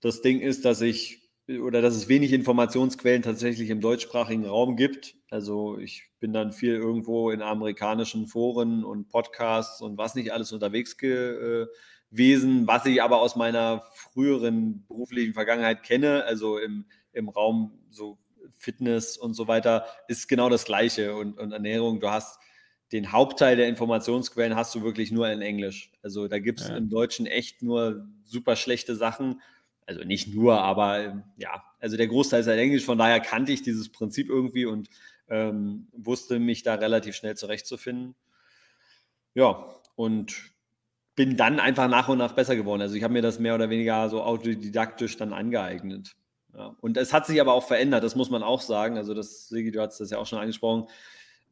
Das Ding ist, dass ich oder dass es wenig Informationsquellen tatsächlich im deutschsprachigen Raum gibt. Also ich bin dann viel irgendwo in amerikanischen Foren und Podcasts und was nicht alles unterwegs gewesen, was ich aber aus meiner früheren beruflichen Vergangenheit kenne, also im, im Raum so Fitness und so weiter, ist genau das Gleiche und, und Ernährung. Du hast den Hauptteil der Informationsquellen hast du wirklich nur in Englisch. Also da gibt es ja. im Deutschen echt nur super schlechte Sachen. also nicht nur, aber ähm, ja, also der Großteil ist halt Englisch, von daher kannte ich dieses Prinzip irgendwie und ähm, wusste mich da relativ schnell zurechtzufinden. Ja, und bin dann einfach nach und nach besser geworden. Also ich habe mir das mehr oder weniger so autodidaktisch dann angeeignet. Ja. Und es hat sich aber auch verändert, das muss man auch sagen. Also das, Sigi, du hast das ja auch schon angesprochen.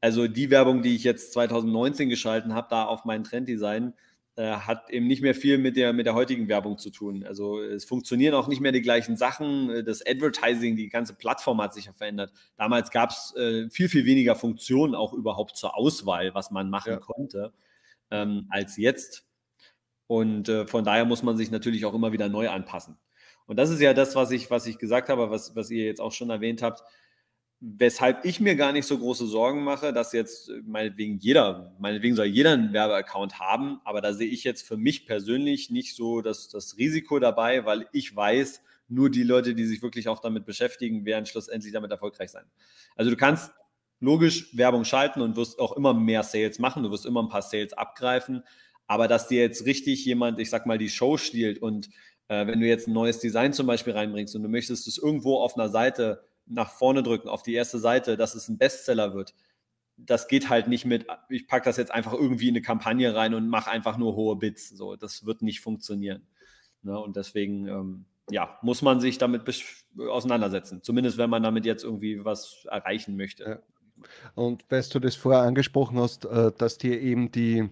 Also die Werbung, die ich jetzt 2019 geschalten habe, da auf mein Trenddesign, äh, hat eben nicht mehr viel mit der, mit der heutigen Werbung zu tun. Also es funktionieren auch nicht mehr die gleichen Sachen. Das Advertising, die ganze Plattform hat sich ja verändert. Damals gab es äh, viel, viel weniger Funktionen auch überhaupt zur Auswahl, was man machen ja. konnte, ähm, als jetzt. Und äh, von daher muss man sich natürlich auch immer wieder neu anpassen. Und das ist ja das, was ich, was ich gesagt habe, was, was ihr jetzt auch schon erwähnt habt, weshalb ich mir gar nicht so große Sorgen mache, dass jetzt meinetwegen jeder, meinetwegen soll jeder einen Werbeaccount haben, aber da sehe ich jetzt für mich persönlich nicht so das, das Risiko dabei, weil ich weiß, nur die Leute, die sich wirklich auch damit beschäftigen, werden schlussendlich damit erfolgreich sein. Also du kannst logisch Werbung schalten und wirst auch immer mehr Sales machen, du wirst immer ein paar Sales abgreifen, aber dass dir jetzt richtig jemand, ich sag mal, die Show stiehlt und äh, wenn du jetzt ein neues Design zum Beispiel reinbringst und du möchtest es irgendwo auf einer Seite nach vorne drücken, auf die erste Seite, dass es ein Bestseller wird, das geht halt nicht mit, ich packe das jetzt einfach irgendwie in eine Kampagne rein und mache einfach nur hohe Bits. So, das wird nicht funktionieren. Ne? Und deswegen, ähm, ja, muss man sich damit auseinandersetzen. Zumindest wenn man damit jetzt irgendwie was erreichen möchte. Ja. Und weißt du das vorher angesprochen hast, äh, dass dir eben die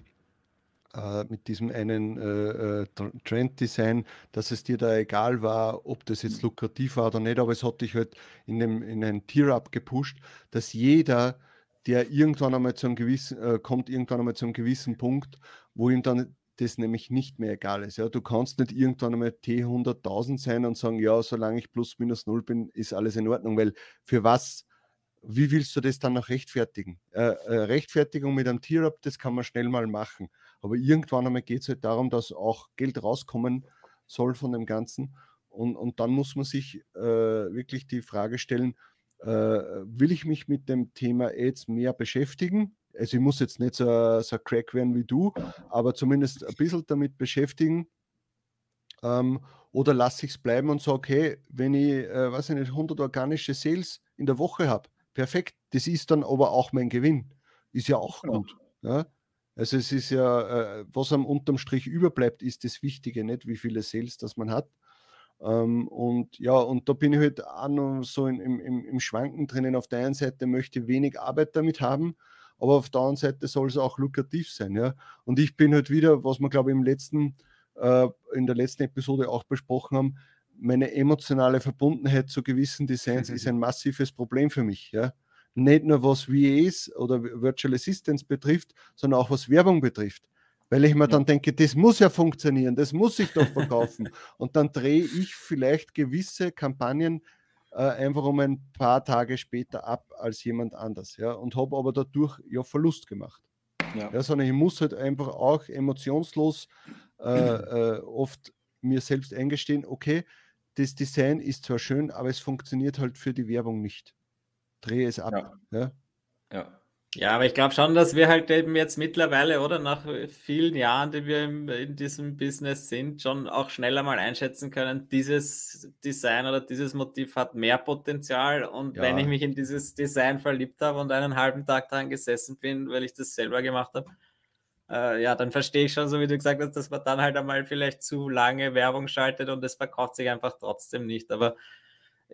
äh, mit diesem einen äh, äh Trend-Design, dass es dir da egal war, ob das jetzt lukrativ war oder nicht, aber es hat dich halt in, dem, in ein Tier-Up gepusht, dass jeder, der irgendwann einmal zu einem gewissen, äh, kommt irgendwann einmal zu einem gewissen Punkt, wo ihm dann das nämlich nicht mehr egal ist. Ja, du kannst nicht irgendwann einmal T 100.000 sein und sagen, ja, solange ich plus minus null bin, ist alles in Ordnung, weil für was wie willst du das dann noch rechtfertigen? Äh, äh, Rechtfertigung mit einem Tier-Up, das kann man schnell mal machen. Aber irgendwann einmal geht es halt darum, dass auch Geld rauskommen soll von dem Ganzen. Und, und dann muss man sich äh, wirklich die Frage stellen, äh, will ich mich mit dem Thema Ads mehr beschäftigen? Also ich muss jetzt nicht so, so Crack werden wie du, aber zumindest ein bisschen damit beschäftigen. Ähm, oder lasse ich es bleiben und sage, okay, wenn ich, äh, weiß ich nicht, 100 organische Sales in der Woche habe, perfekt. Das ist dann aber auch mein Gewinn. Ist ja auch genau. gut. Ja? Also es ist ja, äh, was am unterm Strich überbleibt, ist das Wichtige, nicht wie viele Sales das man hat. Ähm, und ja, und da bin ich halt auch noch so in, im, im, im Schwanken drinnen. Auf der einen Seite möchte ich wenig Arbeit damit haben, aber auf der anderen Seite soll es auch lukrativ sein. Ja? Und ich bin halt wieder, was wir glaube ich im letzten, äh, in der letzten Episode auch besprochen haben, meine emotionale Verbundenheit zu gewissen Designs ist ein massives Problem für mich. Ja? Nicht nur was VAs oder Virtual Assistants betrifft, sondern auch was Werbung betrifft. Weil ich mir dann denke, das muss ja funktionieren, das muss ich doch verkaufen. Und dann drehe ich vielleicht gewisse Kampagnen äh, einfach um ein paar Tage später ab als jemand anders. Ja? Und habe aber dadurch ja Verlust gemacht. Ja. ja. sondern ich muss halt einfach auch emotionslos äh, äh, oft mir selbst eingestehen, okay, das Design ist zwar schön, aber es funktioniert halt für die Werbung nicht. Drehe es ab. Ja. ja. ja. Ja, aber ich glaube schon, dass wir halt eben jetzt mittlerweile, oder nach vielen Jahren, die wir in diesem Business sind, schon auch schneller mal einschätzen können, dieses Design oder dieses Motiv hat mehr Potenzial. Und ja. wenn ich mich in dieses Design verliebt habe und einen halben Tag daran gesessen bin, weil ich das selber gemacht habe, äh, ja, dann verstehe ich schon, so wie du gesagt hast, dass man dann halt einmal vielleicht zu lange Werbung schaltet und es verkauft sich einfach trotzdem nicht. Aber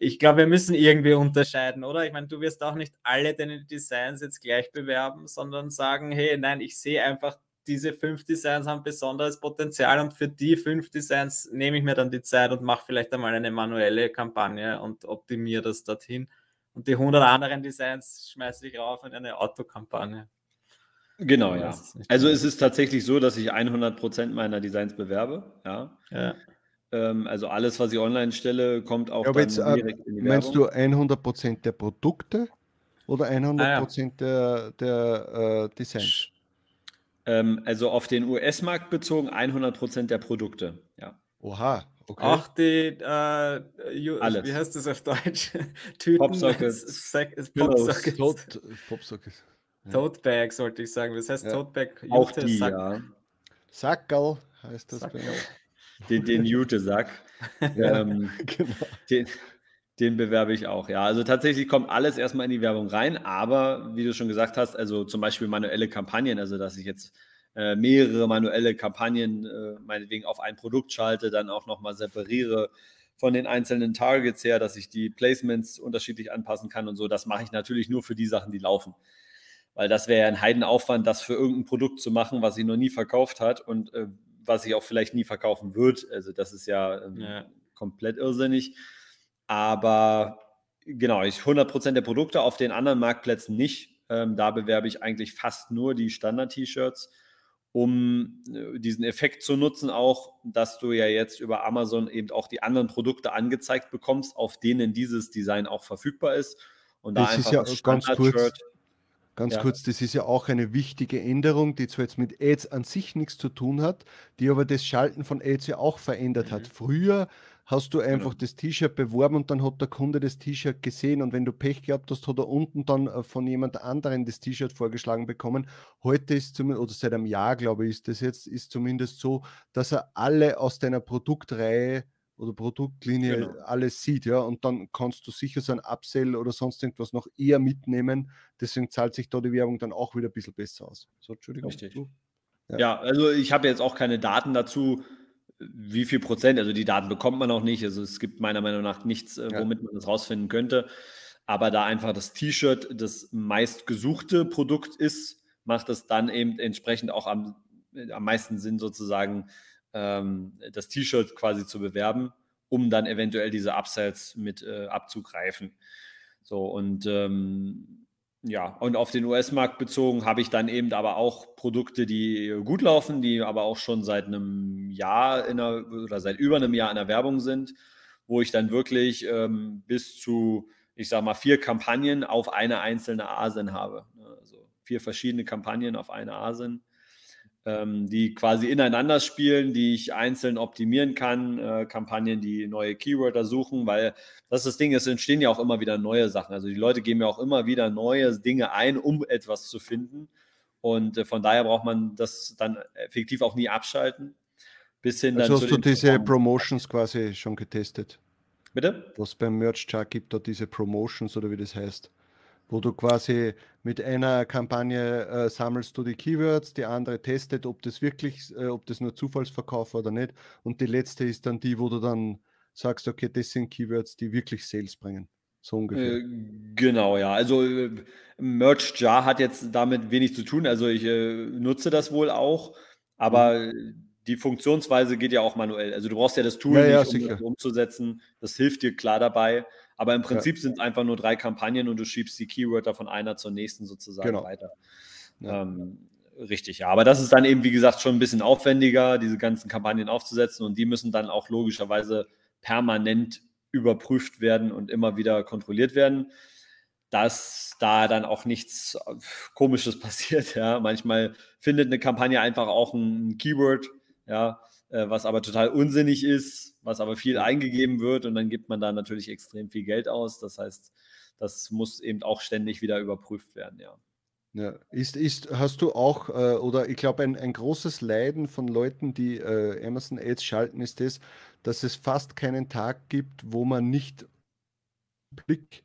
ich glaube, wir müssen irgendwie unterscheiden, oder? Ich meine, du wirst auch nicht alle deine Designs jetzt gleich bewerben, sondern sagen, hey, nein, ich sehe einfach, diese fünf Designs haben besonderes Potenzial und für die fünf Designs nehme ich mir dann die Zeit und mache vielleicht einmal eine manuelle Kampagne und optimiere das dorthin. Und die 100 anderen Designs schmeiße ich rauf in eine Autokampagne. Genau, ja. Also es ist tatsächlich so, dass ich 100% meiner Designs bewerbe. Ja. ja. Ähm, also alles, was ich online stelle, kommt auch ja, aber jetzt, äh, Meinst du 100% der Produkte oder 100% ah, ja. der, der äh, Designs? Ähm, also auf den US-Markt bezogen 100% der Produkte. Ja. Oha, Okay. Auch die, äh, Alles. wie heißt das auf Deutsch? Tüten. Popsockets. Popsockets. Popsockets. Tote Bag sollte ich sagen. Was heißt ja. Tote Bag? Auch die, Sack ja. Sackerl heißt das. Sackerl. Den, den Jute-Sack. ähm, genau. den, den bewerbe ich auch, ja. Also tatsächlich kommt alles erstmal in die Werbung rein, aber wie du schon gesagt hast, also zum Beispiel manuelle Kampagnen, also dass ich jetzt äh, mehrere manuelle Kampagnen äh, meinetwegen auf ein Produkt schalte, dann auch nochmal separiere von den einzelnen Targets her, dass ich die Placements unterschiedlich anpassen kann und so. Das mache ich natürlich nur für die Sachen, die laufen. Weil das wäre ja ein Heidenaufwand, das für irgendein Produkt zu machen, was ich noch nie verkauft hat und äh, was ich auch vielleicht nie verkaufen wird. Also das ist ja, ähm, ja. komplett irrsinnig. Aber genau, ich 100% der Produkte auf den anderen Marktplätzen nicht. Ähm, da bewerbe ich eigentlich fast nur die Standard-T-Shirts, um äh, diesen Effekt zu nutzen, auch, dass du ja jetzt über Amazon eben auch die anderen Produkte angezeigt bekommst, auf denen dieses Design auch verfügbar ist. Und da das einfach ist ja das ganz kurz, Ganz ja. kurz, das ist ja auch eine wichtige Änderung, die zwar jetzt mit Ads an sich nichts zu tun hat, die aber das Schalten von Ads ja auch verändert mhm. hat. Früher hast du einfach genau. das T-Shirt beworben und dann hat der Kunde das T-Shirt gesehen und wenn du Pech gehabt hast, hat er unten dann äh, von jemand anderem das T-Shirt vorgeschlagen bekommen. Heute ist zumindest, oder seit einem Jahr, glaube ich, ist das jetzt, ist zumindest so, dass er alle aus deiner Produktreihe oder Produktlinie genau. alles sieht, ja, und dann kannst du sicher so ein Upsell oder sonst irgendwas noch eher mitnehmen. Deswegen zahlt sich da die Werbung dann auch wieder ein bisschen besser aus. So, Entschuldigung. Richtig. Ja. ja, also ich habe jetzt auch keine Daten dazu, wie viel Prozent, also die Daten bekommt man auch nicht. Also es gibt meiner Meinung nach nichts, äh, womit man das rausfinden könnte. Aber da einfach das T-Shirt das meistgesuchte Produkt ist, macht es dann eben entsprechend auch am, äh, am meisten Sinn, sozusagen ähm, das T-Shirt quasi zu bewerben, um dann eventuell diese Upsells mit äh, abzugreifen. So und ähm, ja, und auf den US-Markt bezogen habe ich dann eben aber auch Produkte, die gut laufen, die aber auch schon seit einem Jahr in der, oder seit über einem Jahr in der Werbung sind, wo ich dann wirklich ähm, bis zu, ich sag mal, vier Kampagnen auf eine einzelne ASIN habe. Also vier verschiedene Kampagnen auf eine ASIN die quasi ineinander spielen, die ich einzeln optimieren kann, äh, Kampagnen, die neue Keywörter suchen, weil das ist das Ding, es entstehen ja auch immer wieder neue Sachen. Also die Leute geben ja auch immer wieder neue Dinge ein, um etwas zu finden. Und äh, von daher braucht man das dann effektiv auch nie abschalten. Bis hin also dann hast du diese Promotions quasi schon getestet? Bitte? Was beim Merch Chart gibt, da diese Promotions oder wie das heißt wo du quasi mit einer Kampagne äh, sammelst du die Keywords, die andere testet, ob das wirklich, äh, ob das nur Zufallsverkauf oder nicht. Und die letzte ist dann die, wo du dann sagst, okay, das sind Keywords, die wirklich Sales bringen. So ungefähr. Äh, genau, ja. Also äh, Merch Jar hat jetzt damit wenig zu tun. Also ich äh, nutze das wohl auch, aber mhm. die Funktionsweise geht ja auch manuell. Also du brauchst ja das Tool ja, nicht, um das umzusetzen. Das hilft dir klar dabei. Aber im Prinzip ja. sind es einfach nur drei Kampagnen und du schiebst die Keywörter von einer zur nächsten sozusagen genau. weiter. Ja. Ähm, richtig, ja. Aber das ist dann eben, wie gesagt, schon ein bisschen aufwendiger, diese ganzen Kampagnen aufzusetzen und die müssen dann auch logischerweise permanent überprüft werden und immer wieder kontrolliert werden, dass da dann auch nichts äh, Komisches passiert. Ja. Manchmal findet eine Kampagne einfach auch ein Keyword, ja, was aber total unsinnig ist, was aber viel eingegeben wird und dann gibt man da natürlich extrem viel Geld aus. Das heißt, das muss eben auch ständig wieder überprüft werden, ja. Ja, ist, ist, hast du auch, äh, oder ich glaube, ein, ein großes Leiden von Leuten, die äh, Amazon Ads schalten, ist das, dass es fast keinen Tag gibt, wo man nicht Blick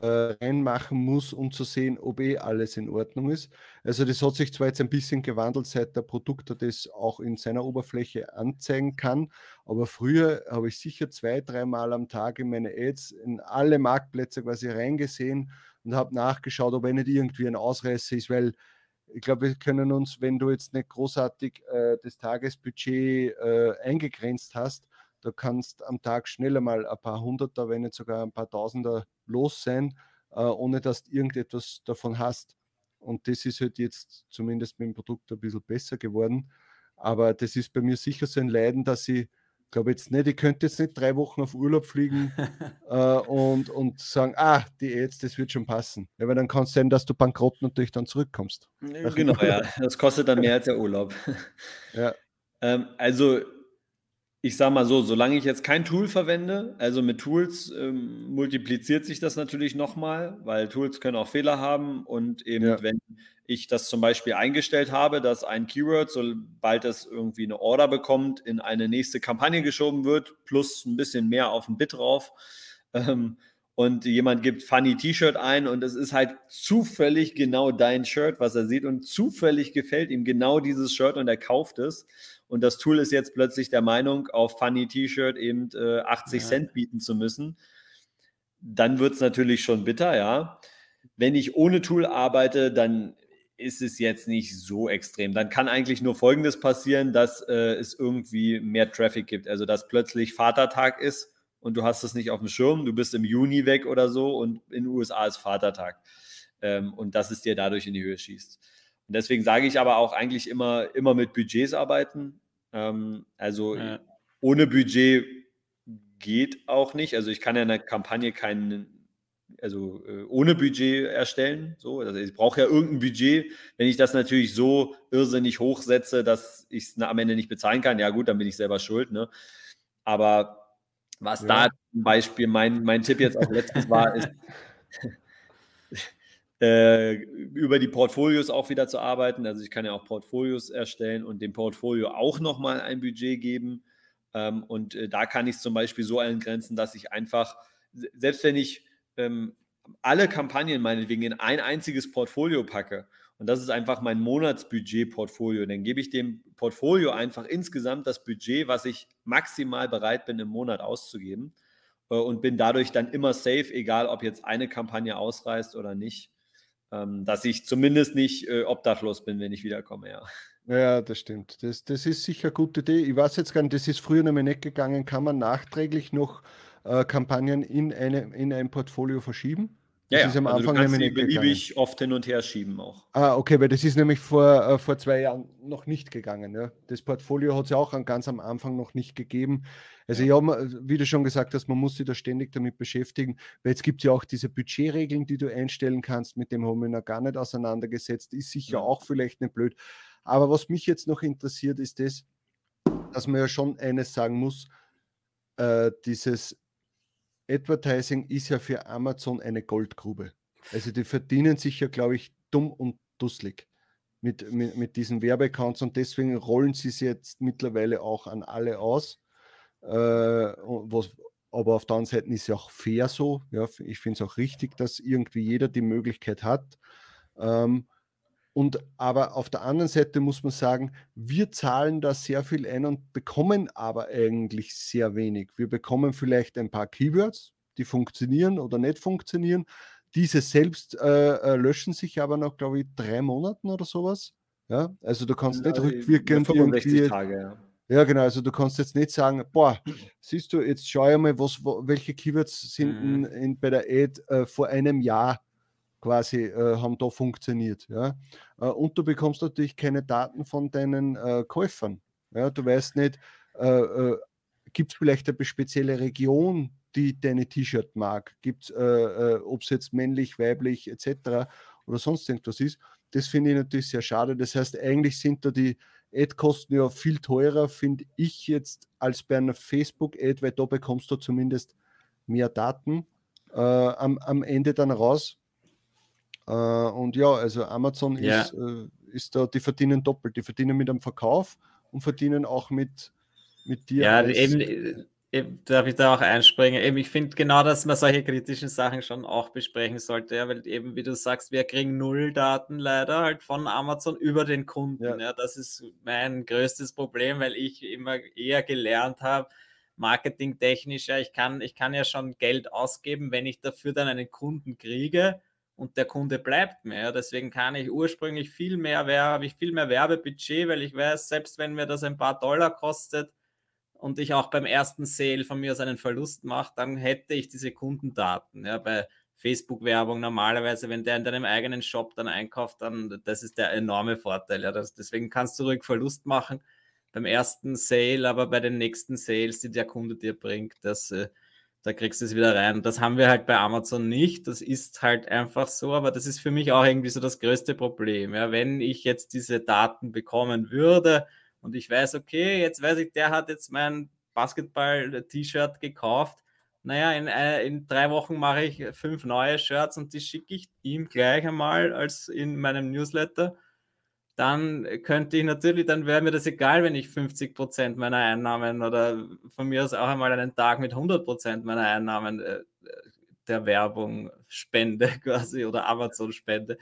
äh, reinmachen muss, um zu sehen, ob eh alles in Ordnung ist. Also das hat sich zwar jetzt ein bisschen gewandelt, seit der Produktor das auch in seiner Oberfläche anzeigen kann, aber früher habe ich sicher zwei, dreimal am Tag in meine Ads in alle Marktplätze quasi reingesehen und habe nachgeschaut, ob er nicht irgendwie ein Ausreißer ist, weil ich glaube, wir können uns, wenn du jetzt nicht großartig äh, das Tagesbudget äh, eingegrenzt hast, da kannst am Tag schneller mal ein paar Hunderter, wenn nicht sogar ein paar Tausender los sein, äh, ohne dass du irgendetwas davon hast. Und das ist halt jetzt zumindest mit dem Produkt ein bisschen besser geworden. Aber das ist bei mir sicher so ein Leiden, dass ich glaube jetzt nicht, ich könnte jetzt nicht drei Wochen auf Urlaub fliegen äh, und, und sagen, ah, die Aids, das wird schon passen. Ja, weil dann kann es sein, dass du bankrott natürlich dann zurückkommst. Genau, ja. Das kostet dann mehr als der Urlaub. Ja. Ähm, also ich sage mal so, solange ich jetzt kein Tool verwende, also mit Tools ähm, multipliziert sich das natürlich nochmal, weil Tools können auch Fehler haben und eben ja. wenn ich das zum Beispiel eingestellt habe, dass ein Keyword, sobald es irgendwie eine Order bekommt, in eine nächste Kampagne geschoben wird, plus ein bisschen mehr auf den Bit drauf. Ähm, und jemand gibt Funny T-Shirt ein und es ist halt zufällig genau dein Shirt, was er sieht und zufällig gefällt ihm genau dieses Shirt und er kauft es und das Tool ist jetzt plötzlich der Meinung, auf Funny T-Shirt eben äh, 80 ja. Cent bieten zu müssen, dann wird es natürlich schon bitter, ja. Wenn ich ohne Tool arbeite, dann ist es jetzt nicht so extrem. Dann kann eigentlich nur Folgendes passieren, dass äh, es irgendwie mehr Traffic gibt. Also dass plötzlich Vatertag ist und du hast es nicht auf dem Schirm, du bist im Juni weg oder so und in den USA ist Vatertag. Ähm, und dass es dir dadurch in die Höhe schießt. Und deswegen sage ich aber auch eigentlich immer, immer mit Budgets arbeiten. Ähm, also ja. ohne Budget geht auch nicht. Also ich kann ja eine Kampagne keinen, also äh, ohne Budget erstellen. So, also ich brauche ja irgendein Budget. Wenn ich das natürlich so irrsinnig hochsetze, dass ich es am Ende nicht bezahlen kann, ja gut, dann bin ich selber schuld. Ne? Aber was ja. da zum Beispiel mein, mein Tipp jetzt auch letztens war, ist, äh, über die Portfolios auch wieder zu arbeiten. Also ich kann ja auch Portfolios erstellen und dem Portfolio auch nochmal ein Budget geben. Ähm, und äh, da kann ich es zum Beispiel so eingrenzen, dass ich einfach, selbst wenn ich ähm, alle Kampagnen meinetwegen in ein einziges Portfolio packe, und das ist einfach mein Monatsbudget-Portfolio, dann gebe ich dem Portfolio einfach insgesamt das Budget, was ich maximal bereit bin, im Monat auszugeben äh, und bin dadurch dann immer safe, egal ob jetzt eine Kampagne ausreißt oder nicht dass ich zumindest nicht äh, obdachlos bin, wenn ich wiederkomme, ja. Ja, das stimmt. Das, das ist sicher eine gute Idee. Ich weiß jetzt gar nicht, das ist früher nämlich nicht gegangen. Kann man nachträglich noch äh, Kampagnen in, eine, in ein Portfolio verschieben? Das ja, ist am also Anfang du kannst nämlich die beliebig oft hin und her schieben auch. Ah, okay, weil das ist nämlich vor, äh, vor zwei Jahren noch nicht gegangen. Ja? Das Portfolio hat es ja auch ganz am Anfang noch nicht gegeben. Also ja, ja wie du schon gesagt hast, man muss sich da ständig damit beschäftigen, weil jetzt gibt es ja auch diese Budgetregeln, die du einstellen kannst, mit dem haben wir noch gar nicht auseinandergesetzt, ist sicher ja. auch vielleicht nicht blöd. Aber was mich jetzt noch interessiert, ist das, dass man ja schon eines sagen muss, äh, dieses Advertising ist ja für Amazon eine Goldgrube. Also die verdienen sich ja, glaube ich, dumm und dusselig mit, mit, mit diesen Werbeaccounts und deswegen rollen sie es jetzt mittlerweile auch an alle aus. Äh, was, aber auf der anderen Seite ist es ja auch fair so. Ja, ich finde es auch richtig, dass irgendwie jeder die Möglichkeit hat. Ähm, und aber auf der anderen Seite muss man sagen, wir zahlen da sehr viel ein und bekommen aber eigentlich sehr wenig. Wir bekommen vielleicht ein paar Keywords, die funktionieren oder nicht funktionieren. Diese selbst äh, äh löschen sich aber noch, glaube ich, drei Monaten oder sowas. Ja, also du kannst ja, nicht rückwirkend 65 Tage, ja. Ja, genau. Also du kannst jetzt nicht sagen, boah, siehst du, jetzt schau ich mal, was, welche Keywords sind mhm. in, in, bei der Ad äh, vor einem Jahr quasi äh, haben da funktioniert. Ja? Äh, und du bekommst natürlich keine Daten von deinen äh, Käufern. Ja? Du weißt nicht, äh, äh, gibt es vielleicht eine spezielle Region, die deine T-Shirt mag? Gibt es, ob es jetzt männlich, weiblich etc. oder sonst irgendwas ist? Das finde ich natürlich sehr schade. Das heißt, eigentlich sind da die, Ad-Kosten ja viel teurer, finde ich jetzt, als bei einer Facebook-Ad, weil da bekommst du zumindest mehr Daten äh, am, am Ende dann raus. Äh, und ja, also Amazon ja. Ist, äh, ist da, die verdienen doppelt. Die verdienen mit dem Verkauf und verdienen auch mit, mit dir. Ja, eben darf ich da auch einspringen? Eben, ich finde genau, dass man solche kritischen Sachen schon auch besprechen sollte, ja, weil eben, wie du sagst, wir kriegen null Daten leider halt von Amazon über den Kunden. Ja. ja das ist mein größtes Problem, weil ich immer eher gelernt habe, marketingtechnisch, ja, ich kann, ich kann ja schon Geld ausgeben, wenn ich dafür dann einen Kunden kriege und der Kunde bleibt mir. Ja. Deswegen kann ich ursprünglich viel mehr, habe ich viel mehr Werbebudget, weil ich weiß, selbst wenn mir das ein paar Dollar kostet, und ich auch beim ersten Sale von mir aus einen Verlust mache, dann hätte ich diese Kundendaten. Ja, bei Facebook-Werbung normalerweise, wenn der in deinem eigenen Shop dann einkauft, dann das ist der enorme Vorteil. Ja, das, deswegen kannst du ruhig Verlust machen beim ersten Sale, aber bei den nächsten Sales, die der Kunde dir bringt, das, äh, da kriegst du es wieder rein. Das haben wir halt bei Amazon nicht. Das ist halt einfach so, aber das ist für mich auch irgendwie so das größte Problem. Ja, wenn ich jetzt diese Daten bekommen würde, und ich weiß, okay, jetzt weiß ich, der hat jetzt mein Basketball-T-Shirt gekauft. Naja, in, äh, in drei Wochen mache ich fünf neue Shirts und die schicke ich ihm gleich einmal als in meinem Newsletter dann könnte ich natürlich, dann wäre mir das egal, wenn ich 50 Prozent meiner Einnahmen oder von mir aus auch einmal einen Tag mit 100 Prozent meiner Einnahmen äh, der Werbung spende quasi oder Amazon spende.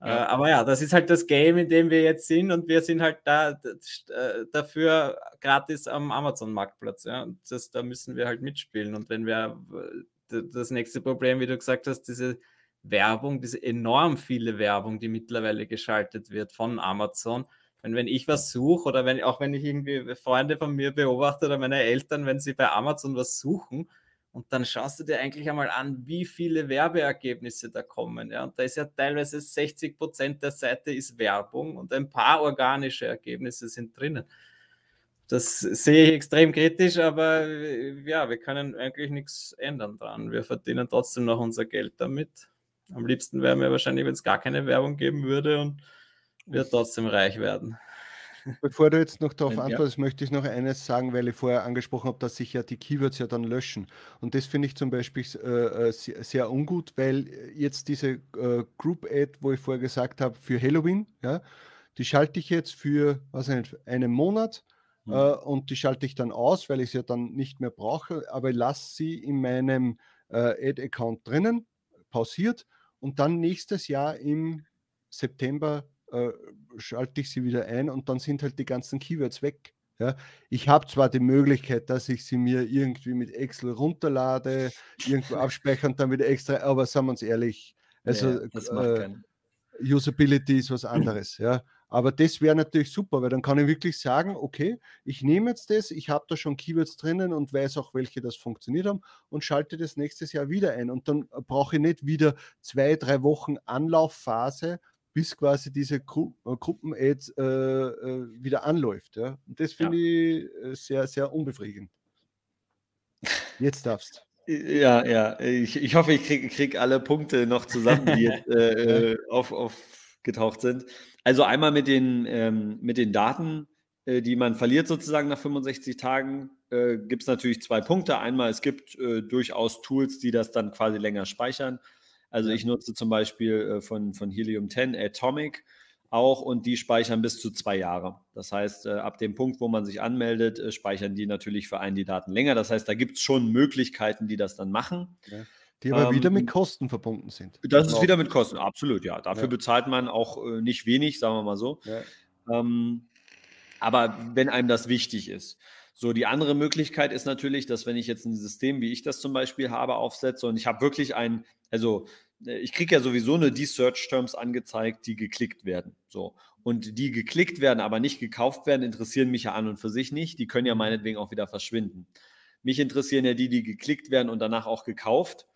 Äh, ja. Äh, aber ja, das ist halt das Game, in dem wir jetzt sind und wir sind halt da äh, dafür gratis am Amazon-Marktplatz. Ja? das, da müssen wir halt mitspielen. Und wenn wir das nächste Problem, wie du gesagt hast, diese Werbung, diese enorm viele Werbung, die mittlerweile geschaltet wird von Amazon. Und wenn ich was suche oder wenn auch wenn ich irgendwie Freunde von mir beobachte oder meine Eltern, wenn sie bei Amazon was suchen, und dann schaust du dir eigentlich einmal an, wie viele Werbeergebnisse da kommen. Ja? Und da ist ja teilweise 60 Prozent der Seite ist Werbung und ein paar organische Ergebnisse sind drinnen. Das sehe ich extrem kritisch, aber ja, wir können eigentlich nichts ändern dran. Wir verdienen trotzdem noch unser Geld damit. Am liebsten wäre mir wahrscheinlich, wenn es gar keine Werbung geben würde und wir trotzdem reich werden. Bevor du jetzt noch darauf antwortest, ja. möchte ich noch eines sagen, weil ich vorher angesprochen habe, dass sich ja die Keywords ja dann löschen. Und das finde ich zum Beispiel äh, äh sehr, sehr, ungut, weil jetzt diese äh, Group Ad, wo ich vorher gesagt habe, für Halloween, ja, die schalte ich jetzt für was nicht, einen Monat mhm. äh, und die schalte ich dann aus, weil ich sie ja dann nicht mehr brauche, aber ich lasse sie in meinem äh, Ad-Account drinnen, pausiert und dann nächstes Jahr im September äh, schalte ich sie wieder ein und dann sind halt die ganzen Keywords weg. Ja, ich habe zwar die Möglichkeit, dass ich sie mir irgendwie mit Excel runterlade, irgendwo abspeichere und dann wieder extra, aber sagen wir uns ehrlich, also ja, äh, Usability ist was anderes. Ja. Aber das wäre natürlich super, weil dann kann ich wirklich sagen, okay, ich nehme jetzt das, ich habe da schon Keywords drinnen und weiß auch, welche das funktioniert haben und schalte das nächstes Jahr wieder ein. Und dann brauche ich nicht wieder zwei, drei Wochen Anlaufphase, bis quasi diese Gru äh, Gruppen-Ads äh, äh, wieder anläuft. Ja? Und das finde ja. ich äh, sehr, sehr unbefriedigend. Jetzt darfst. Ja, ja. Ich, ich hoffe, ich kriege krieg alle Punkte noch zusammen, die jetzt äh, auf, aufgetaucht sind. Also einmal mit den, ähm, mit den Daten, äh, die man verliert sozusagen nach 65 Tagen, äh, gibt es natürlich zwei Punkte. Einmal, es gibt äh, durchaus Tools, die das dann quasi länger speichern. Also ich nutze zum Beispiel äh, von, von Helium 10 Atomic auch und die speichern bis zu zwei Jahre. Das heißt, äh, ab dem Punkt, wo man sich anmeldet, äh, speichern die natürlich für einen die Daten länger. Das heißt, da gibt es schon Möglichkeiten, die das dann machen. Ja. Die aber ähm, wieder mit Kosten verbunden sind. Das ist wieder mit Kosten, absolut, ja. Dafür ja. bezahlt man auch äh, nicht wenig, sagen wir mal so. Ja. Ähm, aber wenn einem das wichtig ist. So, die andere Möglichkeit ist natürlich, dass wenn ich jetzt ein System, wie ich das zum Beispiel habe, aufsetze und ich habe wirklich ein, also äh, ich kriege ja sowieso nur die Search-Terms angezeigt, die geklickt werden. So. Und die geklickt werden, aber nicht gekauft werden, interessieren mich ja an und für sich nicht. Die können ja mhm. meinetwegen auch wieder verschwinden. Mich interessieren ja die, die geklickt werden und danach auch gekauft.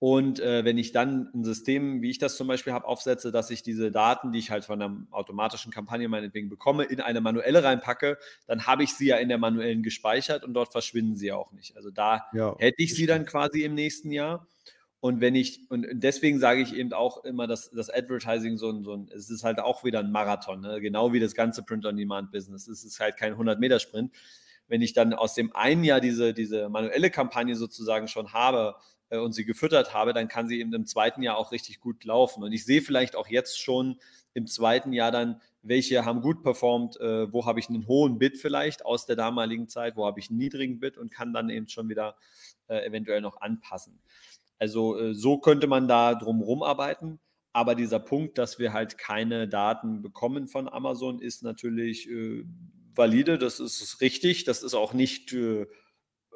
Und äh, wenn ich dann ein System, wie ich das zum Beispiel habe, aufsetze, dass ich diese Daten, die ich halt von einer automatischen Kampagne meinetwegen bekomme, in eine manuelle reinpacke, dann habe ich sie ja in der manuellen gespeichert und dort verschwinden sie auch nicht. Also da ja, hätte ich sie dann quasi im nächsten Jahr. Und wenn ich, und deswegen sage ich eben auch immer, dass das Advertising so ein, so ein, es ist halt auch wieder ein Marathon, ne? genau wie das ganze Print-on-Demand-Business. Es ist halt kein 100-Meter-Sprint. Wenn ich dann aus dem einen Jahr diese, diese manuelle Kampagne sozusagen schon habe, und sie gefüttert habe, dann kann sie eben im zweiten Jahr auch richtig gut laufen. Und ich sehe vielleicht auch jetzt schon im zweiten Jahr dann, welche haben gut performt, äh, wo habe ich einen hohen Bit vielleicht aus der damaligen Zeit, wo habe ich einen niedrigen Bit und kann dann eben schon wieder äh, eventuell noch anpassen. Also äh, so könnte man da drumherum arbeiten. Aber dieser Punkt, dass wir halt keine Daten bekommen von Amazon, ist natürlich äh, valide. Das ist richtig. Das ist auch nicht äh,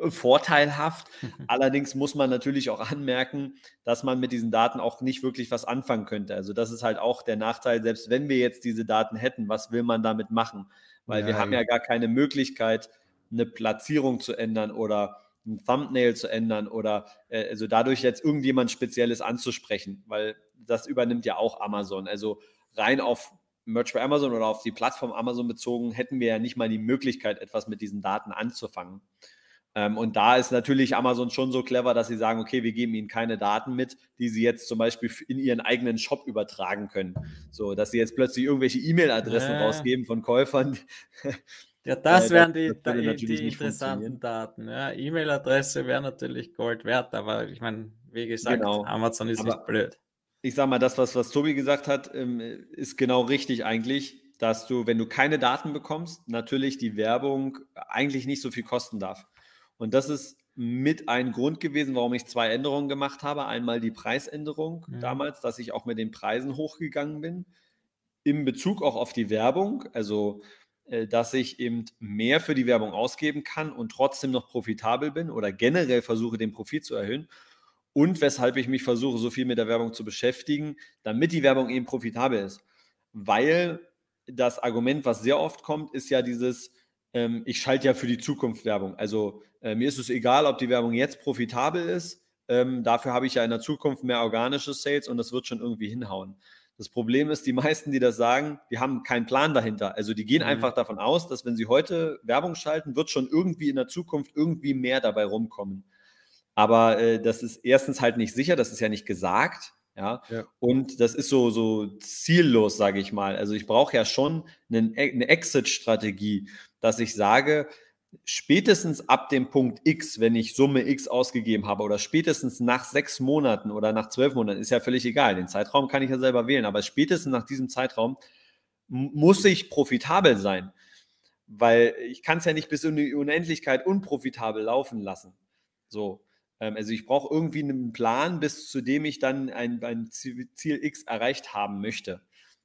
vorteilhaft. Allerdings muss man natürlich auch anmerken, dass man mit diesen Daten auch nicht wirklich was anfangen könnte. Also das ist halt auch der Nachteil, selbst wenn wir jetzt diese Daten hätten, was will man damit machen? Weil ja, wir haben ja gar keine Möglichkeit, eine Platzierung zu ändern oder ein Thumbnail zu ändern oder äh, also dadurch jetzt irgendjemand Spezielles anzusprechen, weil das übernimmt ja auch Amazon. Also rein auf Merch bei Amazon oder auf die Plattform Amazon bezogen, hätten wir ja nicht mal die Möglichkeit, etwas mit diesen Daten anzufangen. Ähm, und da ist natürlich Amazon schon so clever, dass sie sagen, okay, wir geben ihnen keine Daten mit, die sie jetzt zum Beispiel in ihren eigenen Shop übertragen können. So, dass sie jetzt plötzlich irgendwelche E-Mail-Adressen äh. rausgeben von Käufern. Ja, das äh, wären die, das die, die interessanten Daten. Ja, E-Mail-Adresse wäre natürlich Gold wert, aber ich meine, wie gesagt, genau. Amazon ist aber nicht blöd. Ich sage mal, das, was, was Tobi gesagt hat, ähm, ist genau richtig eigentlich, dass du, wenn du keine Daten bekommst, natürlich die Werbung eigentlich nicht so viel kosten darf. Und das ist mit ein Grund gewesen, warum ich zwei Änderungen gemacht habe. Einmal die Preisänderung mhm. damals, dass ich auch mit den Preisen hochgegangen bin, in Bezug auch auf die Werbung, also äh, dass ich eben mehr für die Werbung ausgeben kann und trotzdem noch profitabel bin oder generell versuche, den Profit zu erhöhen. Und weshalb ich mich versuche, so viel mit der Werbung zu beschäftigen, damit die Werbung eben profitabel ist. Weil das Argument, was sehr oft kommt, ist ja dieses, ähm, ich schalte ja für die Zukunft Werbung. Also äh, mir ist es egal, ob die Werbung jetzt profitabel ist. Ähm, dafür habe ich ja in der Zukunft mehr organische Sales und das wird schon irgendwie hinhauen. Das Problem ist, die meisten, die das sagen, die haben keinen Plan dahinter. Also die gehen mhm. einfach davon aus, dass wenn sie heute Werbung schalten, wird schon irgendwie in der Zukunft irgendwie mehr dabei rumkommen. Aber äh, das ist erstens halt nicht sicher, das ist ja nicht gesagt. Ja? ja. Und das ist so, so ziellos, sage ich mal. Also ich brauche ja schon einen, eine Exit-Strategie, dass ich sage, spätestens ab dem Punkt X, wenn ich Summe X ausgegeben habe, oder spätestens nach sechs Monaten oder nach zwölf Monaten, ist ja völlig egal. Den Zeitraum kann ich ja selber wählen, aber spätestens nach diesem Zeitraum muss ich profitabel sein, weil ich kann es ja nicht bis in die Unendlichkeit unprofitabel laufen lassen. So. Ähm, also ich brauche irgendwie einen Plan, bis zu dem ich dann ein, ein Ziel X erreicht haben möchte.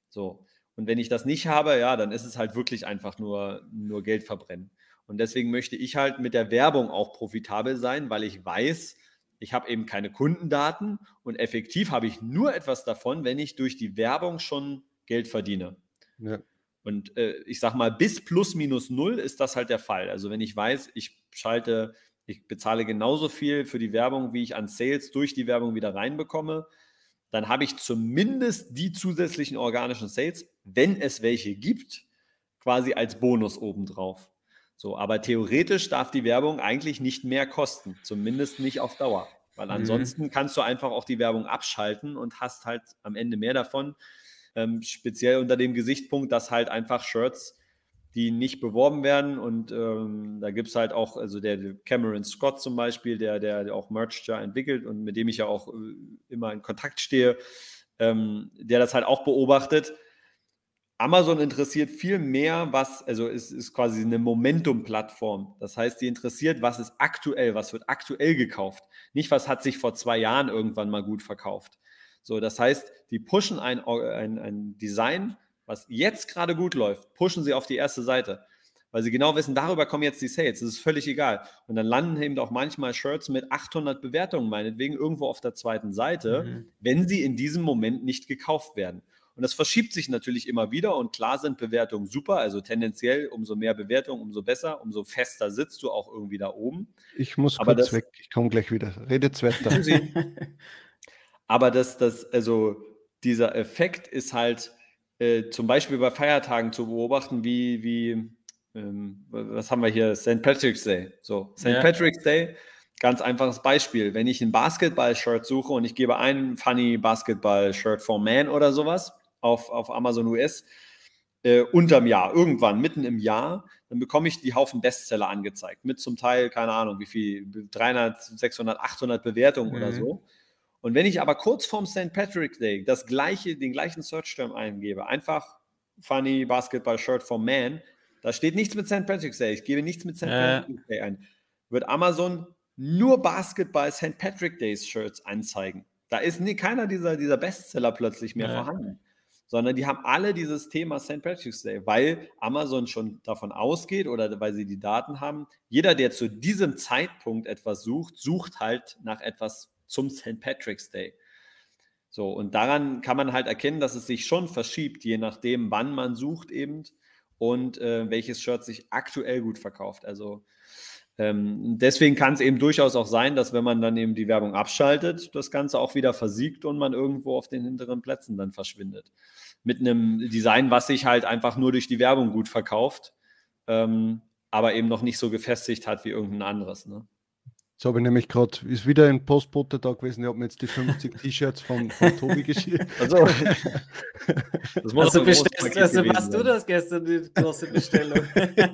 So. Und wenn ich das nicht habe, ja, dann ist es halt wirklich einfach nur, nur Geld verbrennen. Und deswegen möchte ich halt mit der Werbung auch profitabel sein, weil ich weiß, ich habe eben keine Kundendaten und effektiv habe ich nur etwas davon, wenn ich durch die Werbung schon Geld verdiene. Ja. Und äh, ich sage mal, bis plus minus null ist das halt der Fall. Also wenn ich weiß, ich schalte ich bezahle genauso viel für die Werbung, wie ich an Sales durch die Werbung wieder reinbekomme, dann habe ich zumindest die zusätzlichen organischen Sales, wenn es welche gibt, quasi als Bonus obendrauf. So, aber theoretisch darf die Werbung eigentlich nicht mehr kosten, zumindest nicht auf Dauer. Weil mhm. ansonsten mhm. kannst du einfach auch die Werbung abschalten und hast halt am Ende mehr davon. Ähm, speziell unter dem Gesichtspunkt, dass halt einfach Shirts die nicht beworben werden. Und ähm, da gibt es halt auch, also der Cameron Scott zum Beispiel, der, der auch Merch ja entwickelt und mit dem ich ja auch äh, immer in Kontakt stehe, ähm, der das halt auch beobachtet. Amazon interessiert viel mehr, was, also es ist quasi eine Momentum-Plattform. Das heißt, die interessiert, was ist aktuell, was wird aktuell gekauft. Nicht, was hat sich vor zwei Jahren irgendwann mal gut verkauft. So, das heißt, die pushen ein, ein, ein Design, was jetzt gerade gut läuft, pushen sie auf die erste Seite. Weil sie genau wissen, darüber kommen jetzt die Sales. Das ist völlig egal. Und dann landen eben auch manchmal Shirts mit 800 Bewertungen, meinetwegen irgendwo auf der zweiten Seite, mhm. wenn sie in diesem Moment nicht gekauft werden. Und das verschiebt sich natürlich immer wieder. Und klar sind Bewertungen super. Also tendenziell, umso mehr Bewertungen, umso besser, umso fester sitzt du auch irgendwie da oben. Ich muss Aber kurz das, weg. Ich komme gleich wieder. Redet's weiter. Aber das, das, also dieser Effekt ist halt, äh, zum Beispiel bei Feiertagen zu beobachten, wie, wie ähm, was haben wir hier, St. Patrick's Day. So, St. Ja. Patrick's Day, ganz einfaches Beispiel. Wenn ich ein Basketball-Shirt suche und ich gebe ein Funny Basketball-Shirt for Man oder sowas auf, auf Amazon US, äh, unterm Jahr, irgendwann, mitten im Jahr, dann bekomme ich die Haufen Bestseller angezeigt. Mit zum Teil, keine Ahnung, wie viel, 300, 600, 800 Bewertungen mhm. oder so. Und wenn ich aber kurz vorm St. Patrick's Day das gleiche, den gleichen Search-Term eingebe, einfach funny Basketball Shirt for Man, da steht nichts mit St. Patrick's Day, ich gebe nichts mit St. Äh. Patrick's Day ein, wird Amazon nur Basketball St. Patrick Days Shirts anzeigen. Da ist nie, keiner dieser, dieser Bestseller plötzlich mehr ja. vorhanden, sondern die haben alle dieses Thema St. Patrick's Day, weil Amazon schon davon ausgeht oder weil sie die Daten haben, jeder, der zu diesem Zeitpunkt etwas sucht, sucht halt nach etwas zum St. Patrick's Day. So, und daran kann man halt erkennen, dass es sich schon verschiebt, je nachdem, wann man sucht eben und äh, welches Shirt sich aktuell gut verkauft. Also ähm, deswegen kann es eben durchaus auch sein, dass wenn man dann eben die Werbung abschaltet, das Ganze auch wieder versiegt und man irgendwo auf den hinteren Plätzen dann verschwindet. Mit einem Design, was sich halt einfach nur durch die Werbung gut verkauft, ähm, aber eben noch nicht so gefestigt hat wie irgendein anderes. Ne? Jetzt habe ich nämlich gerade, ist wieder ein Postbote da gewesen, ich habe mir jetzt die 50 T-Shirts von, von Tobi geschickt. Also, das muss also, bestellst, also machst du das gestern, die große Bestellung? ja.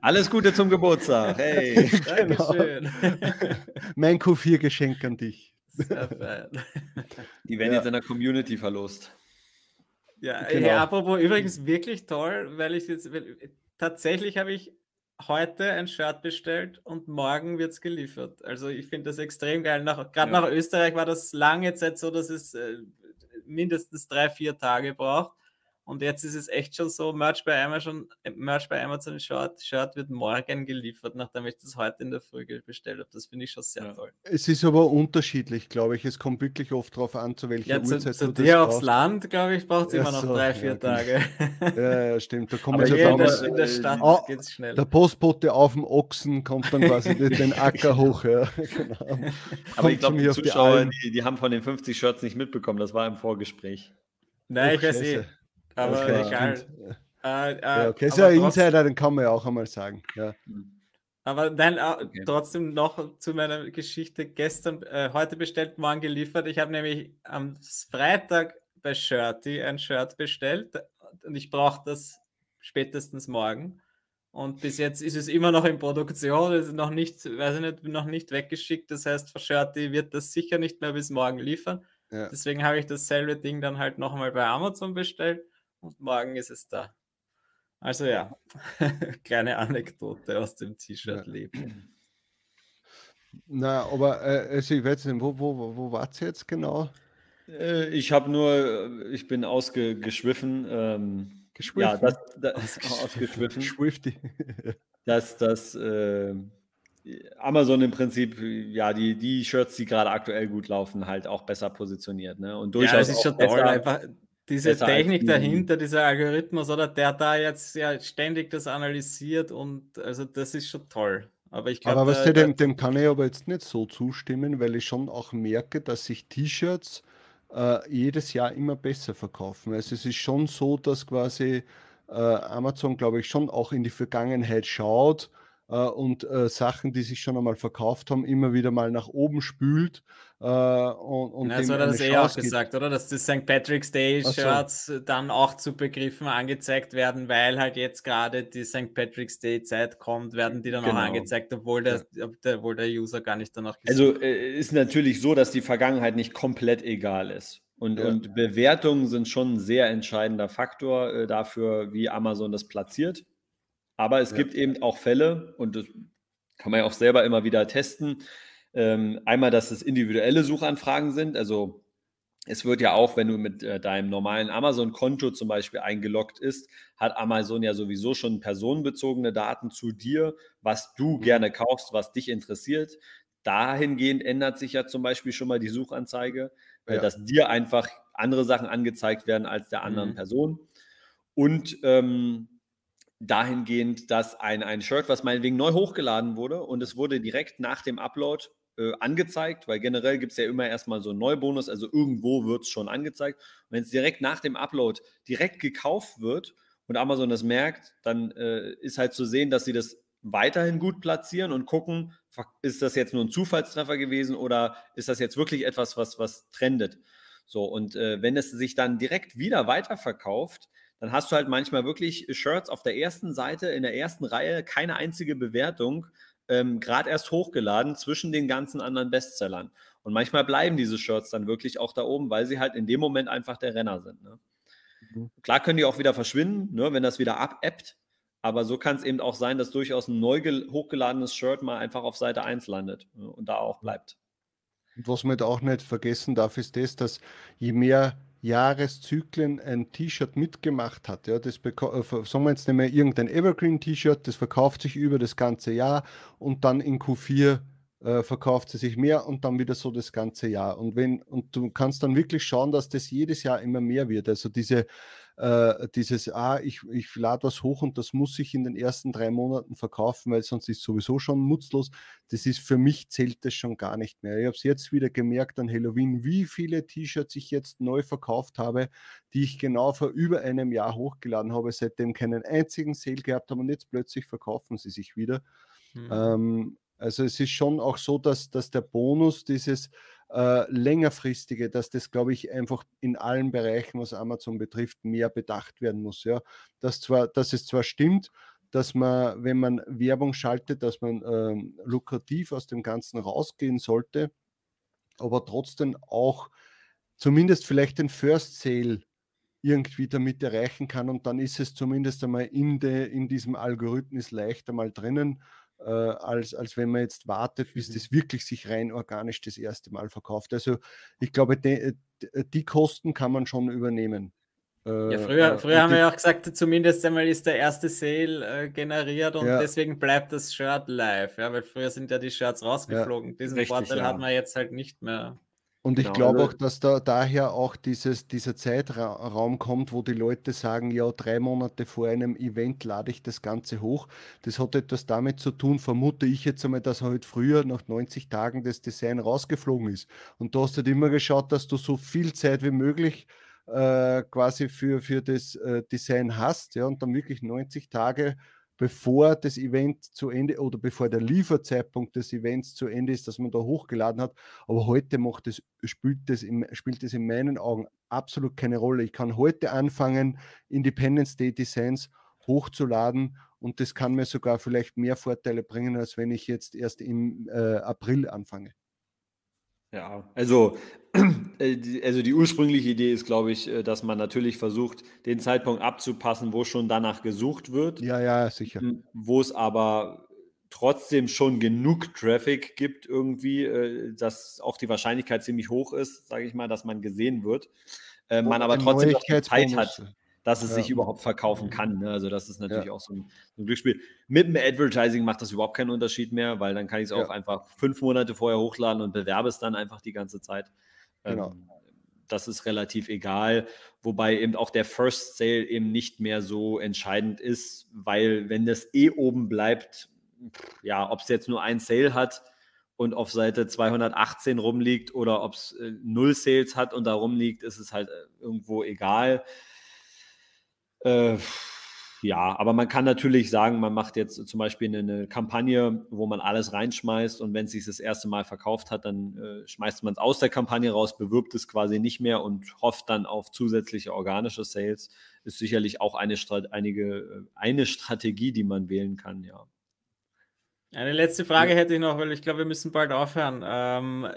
Alles Gute zum Geburtstag, hey. Dankeschön. Genau. mein Q4-Geschenk an dich. Sehr fein. Die werden ja. jetzt in der Community verlost. Ja, genau. hey, apropos übrigens wirklich toll, weil ich jetzt, weil, tatsächlich habe ich heute ein Shirt bestellt und morgen wird es geliefert. Also ich finde das extrem geil. Gerade ja. nach Österreich war das lange Zeit so, dass es äh, mindestens drei, vier Tage braucht. Und jetzt ist es echt schon so, Merch bei Amazon, Merch bei Amazon Shirt, Shirt wird morgen geliefert, nachdem ich das heute in der Früh bestellt habe. Das finde ich schon sehr ja. toll. Es ist aber unterschiedlich, glaube ich. Es kommt wirklich oft darauf an, zu welcher ja, Uhrzeit zu, zu dir aufs brauchst. Land, glaube ich, braucht es ja, immer noch so, drei, vier ja, Tage. Ja, ja, stimmt. Da kommt aber ja in, der, in der Stadt oh, geht es schnell. Der Postbote auf dem Ochsen kommt dann quasi den Acker hoch. Ja, genau. Aber ich glaube, die Zuschauer, die, die, haben von den 50 Shirts nicht mitbekommen. Das war im Vorgespräch. Nein, ich weiß eh. Aber okay, egal. Äh, äh, ja, okay, ist ja Insider, den kann man ja auch einmal sagen. Ja. Aber dann äh, okay. trotzdem noch zu meiner Geschichte gestern, äh, heute bestellt, morgen geliefert. Ich habe nämlich am Freitag bei Shirty ein Shirt bestellt und ich brauche das spätestens morgen. Und bis jetzt ist es immer noch in Produktion, es ist noch nicht, weiß ich nicht, noch nicht weggeschickt. Das heißt, für Shirty wird das sicher nicht mehr bis morgen liefern. Ja. Deswegen habe ich dasselbe Ding dann halt nochmal bei Amazon bestellt und morgen ist es da. Also ja, kleine Anekdote aus dem T-Shirt-Leben. Na, aber äh, also ich weiß nicht, wo, wo, wo wart ihr jetzt genau? Äh, ich habe nur, ich bin ausgeschwiffen. Ähm, Geschwiffen? Ja, das, das ausgeschwiffen. Schwifty. dass das äh, Amazon im Prinzip, ja, die, die Shirts, die gerade aktuell gut laufen, halt auch besser positioniert. Ne? Und durchaus. Ja, das ist schon toll, einfach diese Technik dahinter, dieser Algorithmus, oder der da jetzt ja ständig das analysiert und also das ist schon toll. Aber ich glaube. Aber was der, dem, dem kann ich aber jetzt nicht so zustimmen, weil ich schon auch merke, dass sich T-Shirts äh, jedes Jahr immer besser verkaufen. Also es ist schon so, dass quasi äh, Amazon, glaube ich, schon auch in die Vergangenheit schaut äh, und äh, Sachen, die sich schon einmal verkauft haben, immer wieder mal nach oben spült. Äh, und, und ja, so hat er das eh auch gesagt, oder? Dass die St. Patrick's Day Shirts so. dann auch zu Begriffen angezeigt werden, weil halt jetzt gerade die St. Patrick's Day Zeit kommt, werden die dann genau. auch angezeigt, obwohl der, obwohl der User gar nicht danach Also äh, ist natürlich so, dass die Vergangenheit nicht komplett egal ist. Und, ja. und Bewertungen sind schon ein sehr entscheidender Faktor äh, dafür, wie Amazon das platziert. Aber es ja. gibt eben auch Fälle, und das kann man ja auch selber immer wieder testen. Ähm, einmal, dass es individuelle Suchanfragen sind. Also es wird ja auch, wenn du mit äh, deinem normalen Amazon-Konto zum Beispiel eingeloggt ist, hat Amazon ja sowieso schon personenbezogene Daten zu dir, was du mhm. gerne kaufst, was dich interessiert. Dahingehend ändert sich ja zum Beispiel schon mal die Suchanzeige, ja. dass dir einfach andere Sachen angezeigt werden als der anderen mhm. Person. Und ähm, dahingehend, dass ein, ein Shirt, was meinetwegen neu hochgeladen wurde und es wurde direkt nach dem Upload äh, angezeigt, weil generell gibt es ja immer erstmal so einen Neubonus, also irgendwo wird es schon angezeigt. Und wenn es direkt nach dem Upload direkt gekauft wird und Amazon das merkt, dann äh, ist halt zu sehen, dass sie das weiterhin gut platzieren und gucken, ist das jetzt nur ein Zufallstreffer gewesen oder ist das jetzt wirklich etwas, was, was trendet? So, und äh, wenn es sich dann direkt wieder weiterverkauft, dann hast du halt manchmal wirklich Shirts auf der ersten Seite, in der ersten Reihe, keine einzige Bewertung, ähm, gerade erst hochgeladen zwischen den ganzen anderen Bestsellern. Und manchmal bleiben diese Shirts dann wirklich auch da oben, weil sie halt in dem Moment einfach der Renner sind. Ne? Mhm. Klar können die auch wieder verschwinden, ne, wenn das wieder abebbt. Aber so kann es eben auch sein, dass durchaus ein neu hochgeladenes Shirt mal einfach auf Seite 1 landet ne, und da auch bleibt. Und was man da auch nicht vergessen darf, ist das, dass je mehr Jahreszyklen ein T-Shirt mitgemacht hat. Ja, das äh, sagen wir jetzt nicht mehr irgendein Evergreen-T-Shirt, das verkauft sich über das ganze Jahr und dann in Q4 äh, verkauft sie sich mehr und dann wieder so das ganze Jahr. Und wenn, und du kannst dann wirklich schauen, dass das jedes Jahr immer mehr wird. Also diese äh, dieses, ah, ich, ich lade was hoch und das muss ich in den ersten drei Monaten verkaufen, weil sonst ist es sowieso schon nutzlos. Das ist für mich zählt das schon gar nicht mehr. Ich habe es jetzt wieder gemerkt an Halloween, wie viele T-Shirts ich jetzt neu verkauft habe, die ich genau vor über einem Jahr hochgeladen habe, seitdem keinen einzigen Sale gehabt habe und jetzt plötzlich verkaufen sie sich wieder. Mhm. Ähm, Also es ist schon auch so, dass, dass der Bonus dieses äh, längerfristige, dass das, glaube ich, einfach in allen Bereichen, was Amazon betrifft, mehr bedacht werden muss. Ja, dass, zwar, dass es zwar stimmt, dass man, wenn man Werbung schaltet, dass man ähm, lukrativ aus dem Ganzen rausgehen sollte, aber trotzdem auch zumindest vielleicht den First Sale irgendwie damit erreichen kann und dann ist es zumindest einmal in, de, in diesem Algorithmus leichter mal drinnen, äh, als, als wenn man jetzt wartet, bis mhm. das wirklich sich rein organisch das erste Mal verkauft. Also ich glaube, de, die Kosten kann man schon übernehmen. Äh, ja, früher, früher haben wir ja auch gesagt, zumindest einmal ist der erste Sale äh, generiert und ja. deswegen bleibt das Shirt live, ja, weil früher sind ja die Shirts rausgeflogen. Ja, Diesen richtig, Vorteil ja. hat man jetzt halt nicht mehr. Und ich genau, glaube also auch, dass da daher auch dieses, dieser Zeitraum kommt, wo die Leute sagen, ja, drei Monate vor einem Event lade ich das Ganze hoch. Das hat etwas damit zu tun, vermute ich jetzt einmal, dass heute früher nach 90 Tagen das Design rausgeflogen ist. Und du hast halt immer geschaut, dass du so viel Zeit wie möglich äh, quasi für, für das äh, Design hast, ja, und dann wirklich 90 Tage bevor das Event zu Ende oder bevor der Lieferzeitpunkt des Events zu Ende ist, dass man da hochgeladen hat. Aber heute macht das, spielt, das in, spielt das in meinen Augen absolut keine Rolle. Ich kann heute anfangen, Independence Day Designs hochzuladen und das kann mir sogar vielleicht mehr Vorteile bringen, als wenn ich jetzt erst im äh, April anfange. Ja, also, äh, also die ursprüngliche Idee ist, glaube ich, äh, dass man natürlich versucht, den Zeitpunkt abzupassen, wo schon danach gesucht wird. Ja, ja, sicher. Wo es aber trotzdem schon genug Traffic gibt, irgendwie, äh, dass auch die Wahrscheinlichkeit ziemlich hoch ist, sage ich mal, dass man gesehen wird. Man aber trotzdem Zeit hat dass es ja. sich überhaupt verkaufen kann. Ne? Also das ist natürlich ja. auch so ein, so ein, Glücksspiel. Mit dem Advertising macht das überhaupt keinen Unterschied mehr, weil dann kann ich es auch einfach fünf Monate vorher hochladen und bewerbe es dann einfach die ganze Zeit. Genau. Ähm, das ist relativ egal, wobei eben auch der First Sale eben nicht mehr so entscheidend ist, weil wenn das eh oben bleibt, ja, ob es jetzt nur ein Sale hat und auf Seite 218 rumliegt oder ob es äh, null Sales hat und da rumliegt, ist es halt äh, irgendwo egal. Äh, ja, aber man kann natürlich sagen, man macht jetzt zum Beispiel eine Kampagne, wo man alles reinschmeißt und wenn es sich das erste Mal verkauft hat, dann äh, schmeißt man es aus der Kampagne raus, bewirbt es quasi nicht mehr und hofft dann auf zusätzliche organische Sales. Ist sicherlich auch eine, einige, äh, eine Strategie, die man wählen kann, ja. Eine letzte Frage hätte ich noch, weil ich glaube, wir müssen bald aufhören. Ähm,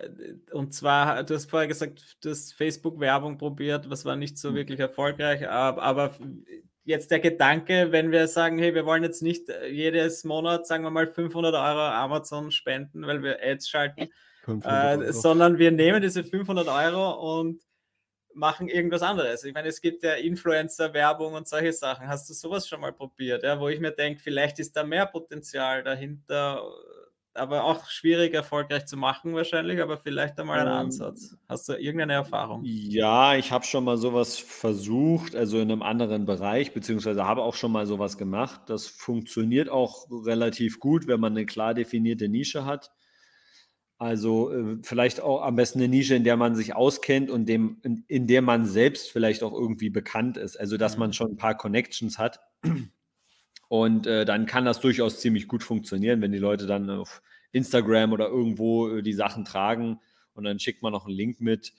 und zwar, du hast vorher gesagt, du hast Facebook-Werbung probiert, was war nicht so hm. wirklich erfolgreich, aber jetzt der Gedanke, wenn wir sagen, hey, wir wollen jetzt nicht jedes Monat, sagen wir mal, 500 Euro Amazon spenden, weil wir Ads schalten, äh, sondern wir nehmen diese 500 Euro und machen irgendwas anderes. Ich meine, es gibt ja Influencer-Werbung und solche Sachen. Hast du sowas schon mal probiert, ja? wo ich mir denke, vielleicht ist da mehr Potenzial dahinter, aber auch schwierig erfolgreich zu machen wahrscheinlich, aber vielleicht einmal ein ähm, Ansatz. Hast du irgendeine Erfahrung? Ja, ich habe schon mal sowas versucht, also in einem anderen Bereich, beziehungsweise habe auch schon mal sowas gemacht. Das funktioniert auch relativ gut, wenn man eine klar definierte Nische hat. Also äh, vielleicht auch am besten eine Nische, in der man sich auskennt und dem, in, in der man selbst vielleicht auch irgendwie bekannt ist. Also dass man mhm. schon ein paar Connections hat. Und äh, dann kann das durchaus ziemlich gut funktionieren, wenn die Leute dann auf Instagram oder irgendwo äh, die Sachen tragen und dann schickt man noch einen Link mit.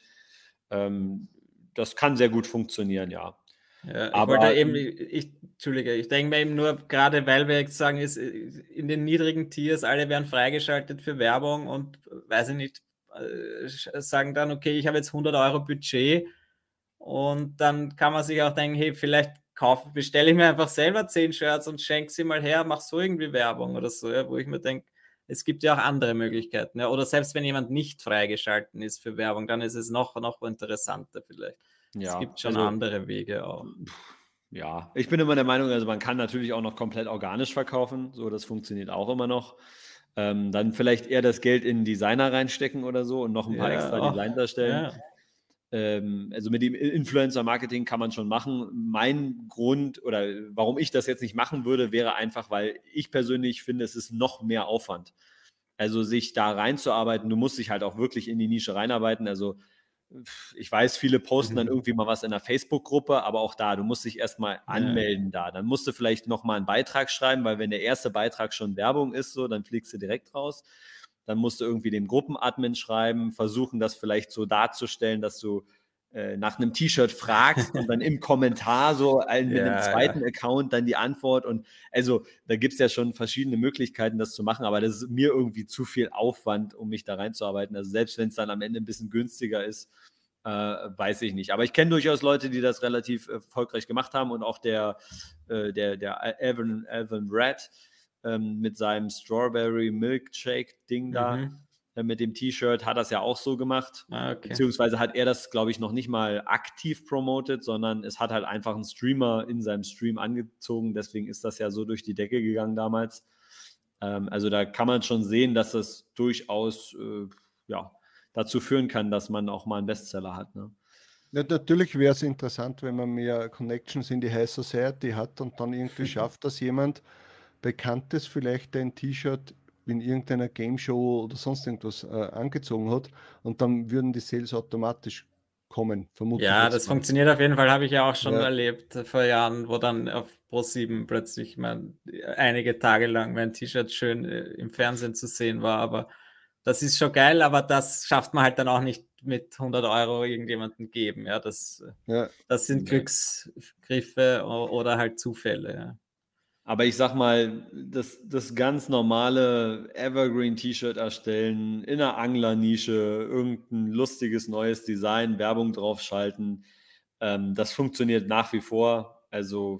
Ähm, das kann sehr gut funktionieren, ja. Ja, ich aber wollte eben, ich, Entschuldige, ich denke mir eben nur, gerade weil wir jetzt sagen, ist, in den niedrigen Tiers, alle werden freigeschaltet für Werbung und weiß ich nicht, äh, sagen dann, okay, ich habe jetzt 100 Euro Budget und dann kann man sich auch denken, hey, vielleicht kaufe, bestelle ich mir einfach selber 10 Shirts und schenke sie mal her, mach so irgendwie Werbung oder so, ja, wo ich mir denke, es gibt ja auch andere Möglichkeiten. Ja, oder selbst wenn jemand nicht freigeschalten ist für Werbung, dann ist es noch, noch interessanter vielleicht. Ja, es gibt schon also, andere Wege auch. Ja, ich bin immer der Meinung, also man kann natürlich auch noch komplett organisch verkaufen. So, das funktioniert auch immer noch. Ähm, dann vielleicht eher das Geld in Designer reinstecken oder so und noch ein paar ja, extra Designs erstellen. Ja. Ähm, also mit dem Influencer-Marketing kann man schon machen. Mein Grund oder warum ich das jetzt nicht machen würde, wäre einfach, weil ich persönlich finde, es ist noch mehr Aufwand. Also sich da reinzuarbeiten, du musst dich halt auch wirklich in die Nische reinarbeiten. Also ich weiß, viele posten mhm. dann irgendwie mal was in der Facebook-Gruppe, aber auch da, du musst dich erstmal anmelden ja. da. Dann musst du vielleicht nochmal einen Beitrag schreiben, weil wenn der erste Beitrag schon Werbung ist, so, dann fliegst du direkt raus. Dann musst du irgendwie dem Gruppenadmin schreiben, versuchen, das vielleicht so darzustellen, dass du äh, nach einem T-Shirt fragst und dann im Kommentar so ein, mit ja, einem zweiten ja. Account dann die Antwort. Und also da gibt es ja schon verschiedene Möglichkeiten, das zu machen, aber das ist mir irgendwie zu viel Aufwand, um mich da reinzuarbeiten. Also selbst wenn es dann am Ende ein bisschen günstiger ist, äh, weiß ich nicht. Aber ich kenne durchaus Leute, die das relativ erfolgreich gemacht haben und auch der, äh, der, der Evan, Evan Red ähm, mit seinem Strawberry Milkshake Ding da. Mhm mit dem T-Shirt hat das ja auch so gemacht. Ah, okay. Beziehungsweise hat er das, glaube ich, noch nicht mal aktiv promotet, sondern es hat halt einfach ein Streamer in seinem Stream angezogen. Deswegen ist das ja so durch die Decke gegangen damals. Ähm, also da kann man schon sehen, dass das durchaus äh, ja, dazu führen kann, dass man auch mal einen Bestseller hat. Ne? Ja, natürlich wäre es interessant, wenn man mehr Connections in die High Society hat und dann irgendwie schafft, dass jemand Bekanntes vielleicht ein T-Shirt in irgendeiner Game Show oder sonst irgendwas äh, angezogen hat und dann würden die Sales automatisch kommen, vermutlich. Ja, das mal. funktioniert auf jeden Fall, habe ich ja auch schon ja. erlebt vor Jahren, wo dann auf Pro7 plötzlich mal einige Tage lang mein T-Shirt schön äh, im Fernsehen zu sehen war, aber das ist schon geil, aber das schafft man halt dann auch nicht mit 100 Euro irgendjemanden geben. Ja, das, ja. das sind Glücksgriffe oder halt Zufälle. Ja. Aber ich sag mal, das, das ganz normale Evergreen-T-Shirt erstellen, in einer Anglernische, irgendein lustiges neues Design, Werbung draufschalten, ähm, das funktioniert nach wie vor. Also,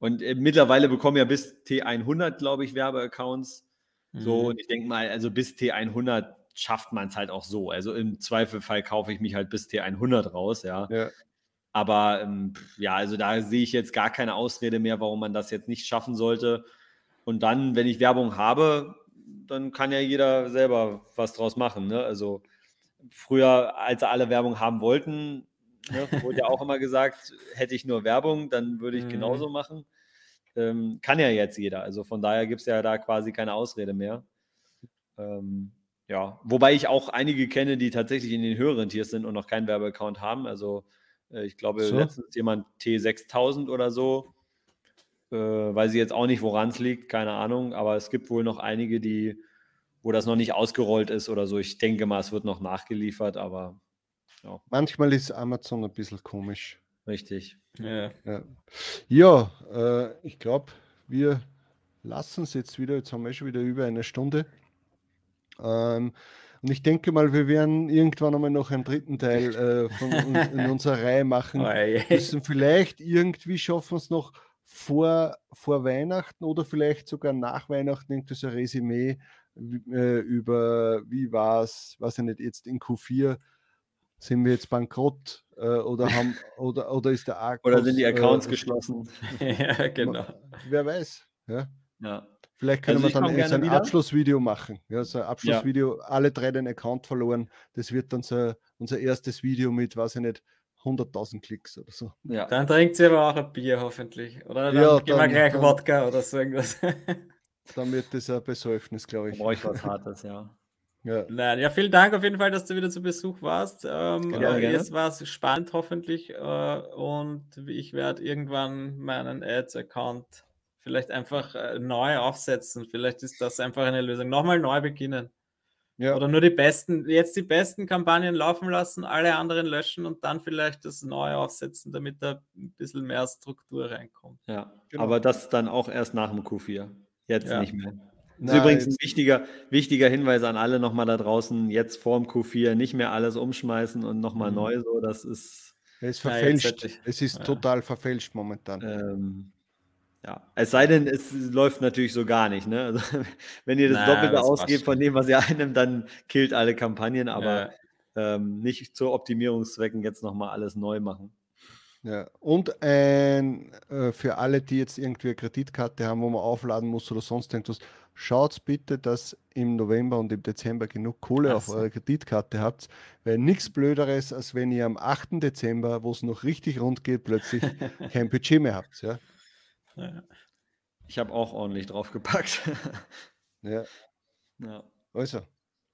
und äh, mittlerweile bekommen ja bis T100, glaube ich, Werbeaccounts. So, mhm. und ich denke mal, also bis T100 schafft man es halt auch so. Also im Zweifelfall kaufe ich mich halt bis T100 raus, ja. ja. Aber ähm, ja, also da sehe ich jetzt gar keine Ausrede mehr, warum man das jetzt nicht schaffen sollte. Und dann, wenn ich Werbung habe, dann kann ja jeder selber was draus machen. Ne? Also früher, als alle Werbung haben wollten, ne, wurde ja auch immer gesagt, hätte ich nur Werbung, dann würde ich mhm. genauso machen. Ähm, kann ja jetzt jeder. Also von daher gibt es ja da quasi keine Ausrede mehr. Ähm, ja, wobei ich auch einige kenne, die tatsächlich in den höheren Tiers sind und noch keinen Werbeaccount haben. Also ich glaube, so. letztens jemand T6000 oder so. Äh, weiß ich jetzt auch nicht, woran es liegt, keine Ahnung. Aber es gibt wohl noch einige, die, wo das noch nicht ausgerollt ist oder so. Ich denke mal, es wird noch nachgeliefert, aber. Ja. Manchmal ist Amazon ein bisschen komisch. Richtig. Ja, ja. ja äh, ich glaube, wir lassen es jetzt wieder. Jetzt haben wir schon wieder über eine Stunde. Ähm, und ich denke mal, wir werden irgendwann einmal noch einen dritten Teil äh, von in unserer Reihe machen. Oh, müssen vielleicht irgendwie schaffen wir es noch vor, vor Weihnachten oder vielleicht sogar nach Weihnachten irgendwie so ein Resümee äh, über wie war es, weiß ich nicht, jetzt in Q4 sind wir jetzt bankrott äh, oder haben oder, oder ist der Akkus, Oder sind die Accounts äh, geschlossen? ja, genau. Wer weiß. Ja. ja. Vielleicht können also wir dann ein Abschlussvideo machen. Ja, so ein Abschlussvideo, ja. alle drei den Account verloren. Das wird dann so unser erstes Video mit, weiß ich nicht, 100.000 Klicks oder so. Ja. Dann trinkt sie aber auch ein Bier hoffentlich. Oder dann ja, gehen wir gleich dann, Wodka oder so irgendwas. dann wird das ein Besäufnis, glaube ich. Brauche ich was Hartes, ja. Ja. Nein, ja, vielen Dank auf jeden Fall, dass du wieder zu Besuch warst. Ähm, äh, jetzt war es spannend hoffentlich äh, und ich werde irgendwann meinen Ads-Account Vielleicht einfach äh, neu aufsetzen. Vielleicht ist das einfach eine Lösung. Nochmal neu beginnen. Ja. Oder nur die besten, jetzt die besten Kampagnen laufen lassen, alle anderen löschen und dann vielleicht das neu aufsetzen, damit da ein bisschen mehr Struktur reinkommt. Ja, genau. aber das dann auch erst nach dem Q4. Jetzt ja. nicht mehr. Das ist übrigens ein wichtiger, wichtiger Hinweis an alle nochmal da draußen, jetzt vorm Q4 nicht mehr alles umschmeißen und nochmal mhm. neu so, das ist... Es ist verfälscht. Ja, es ist total verfälscht momentan. Ähm, ja, es sei denn, es läuft natürlich so gar nicht. Ne? Also, wenn ihr das naja, Doppelte das ausgebt von dem, was ihr einnimmt, dann killt alle Kampagnen, aber ja. ähm, nicht zu Optimierungszwecken jetzt nochmal alles neu machen. Ja, und ein, äh, für alle, die jetzt irgendwie eine Kreditkarte haben, wo man aufladen muss oder sonst irgendwas, schaut bitte, dass im November und im Dezember genug Kohle also. auf eurer Kreditkarte habt, weil nichts Blöderes, als wenn ihr am 8. Dezember, wo es noch richtig rund geht, plötzlich kein Budget mehr habt. Ja? Ja. Ich habe auch ordentlich draufgepackt. ja. ja. Also,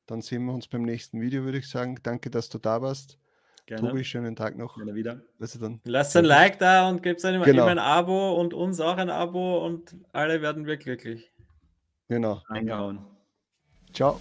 dann sehen wir uns beim nächsten Video, würde ich sagen. Danke, dass du da warst. Gerne. Tobi, schönen Tag noch. Gerne wieder. Du dann? Lasst ein Like da und gebt einem genau. ein Abo und uns auch ein Abo und alle werden wir glücklich. Genau. Eingehauen. Ciao.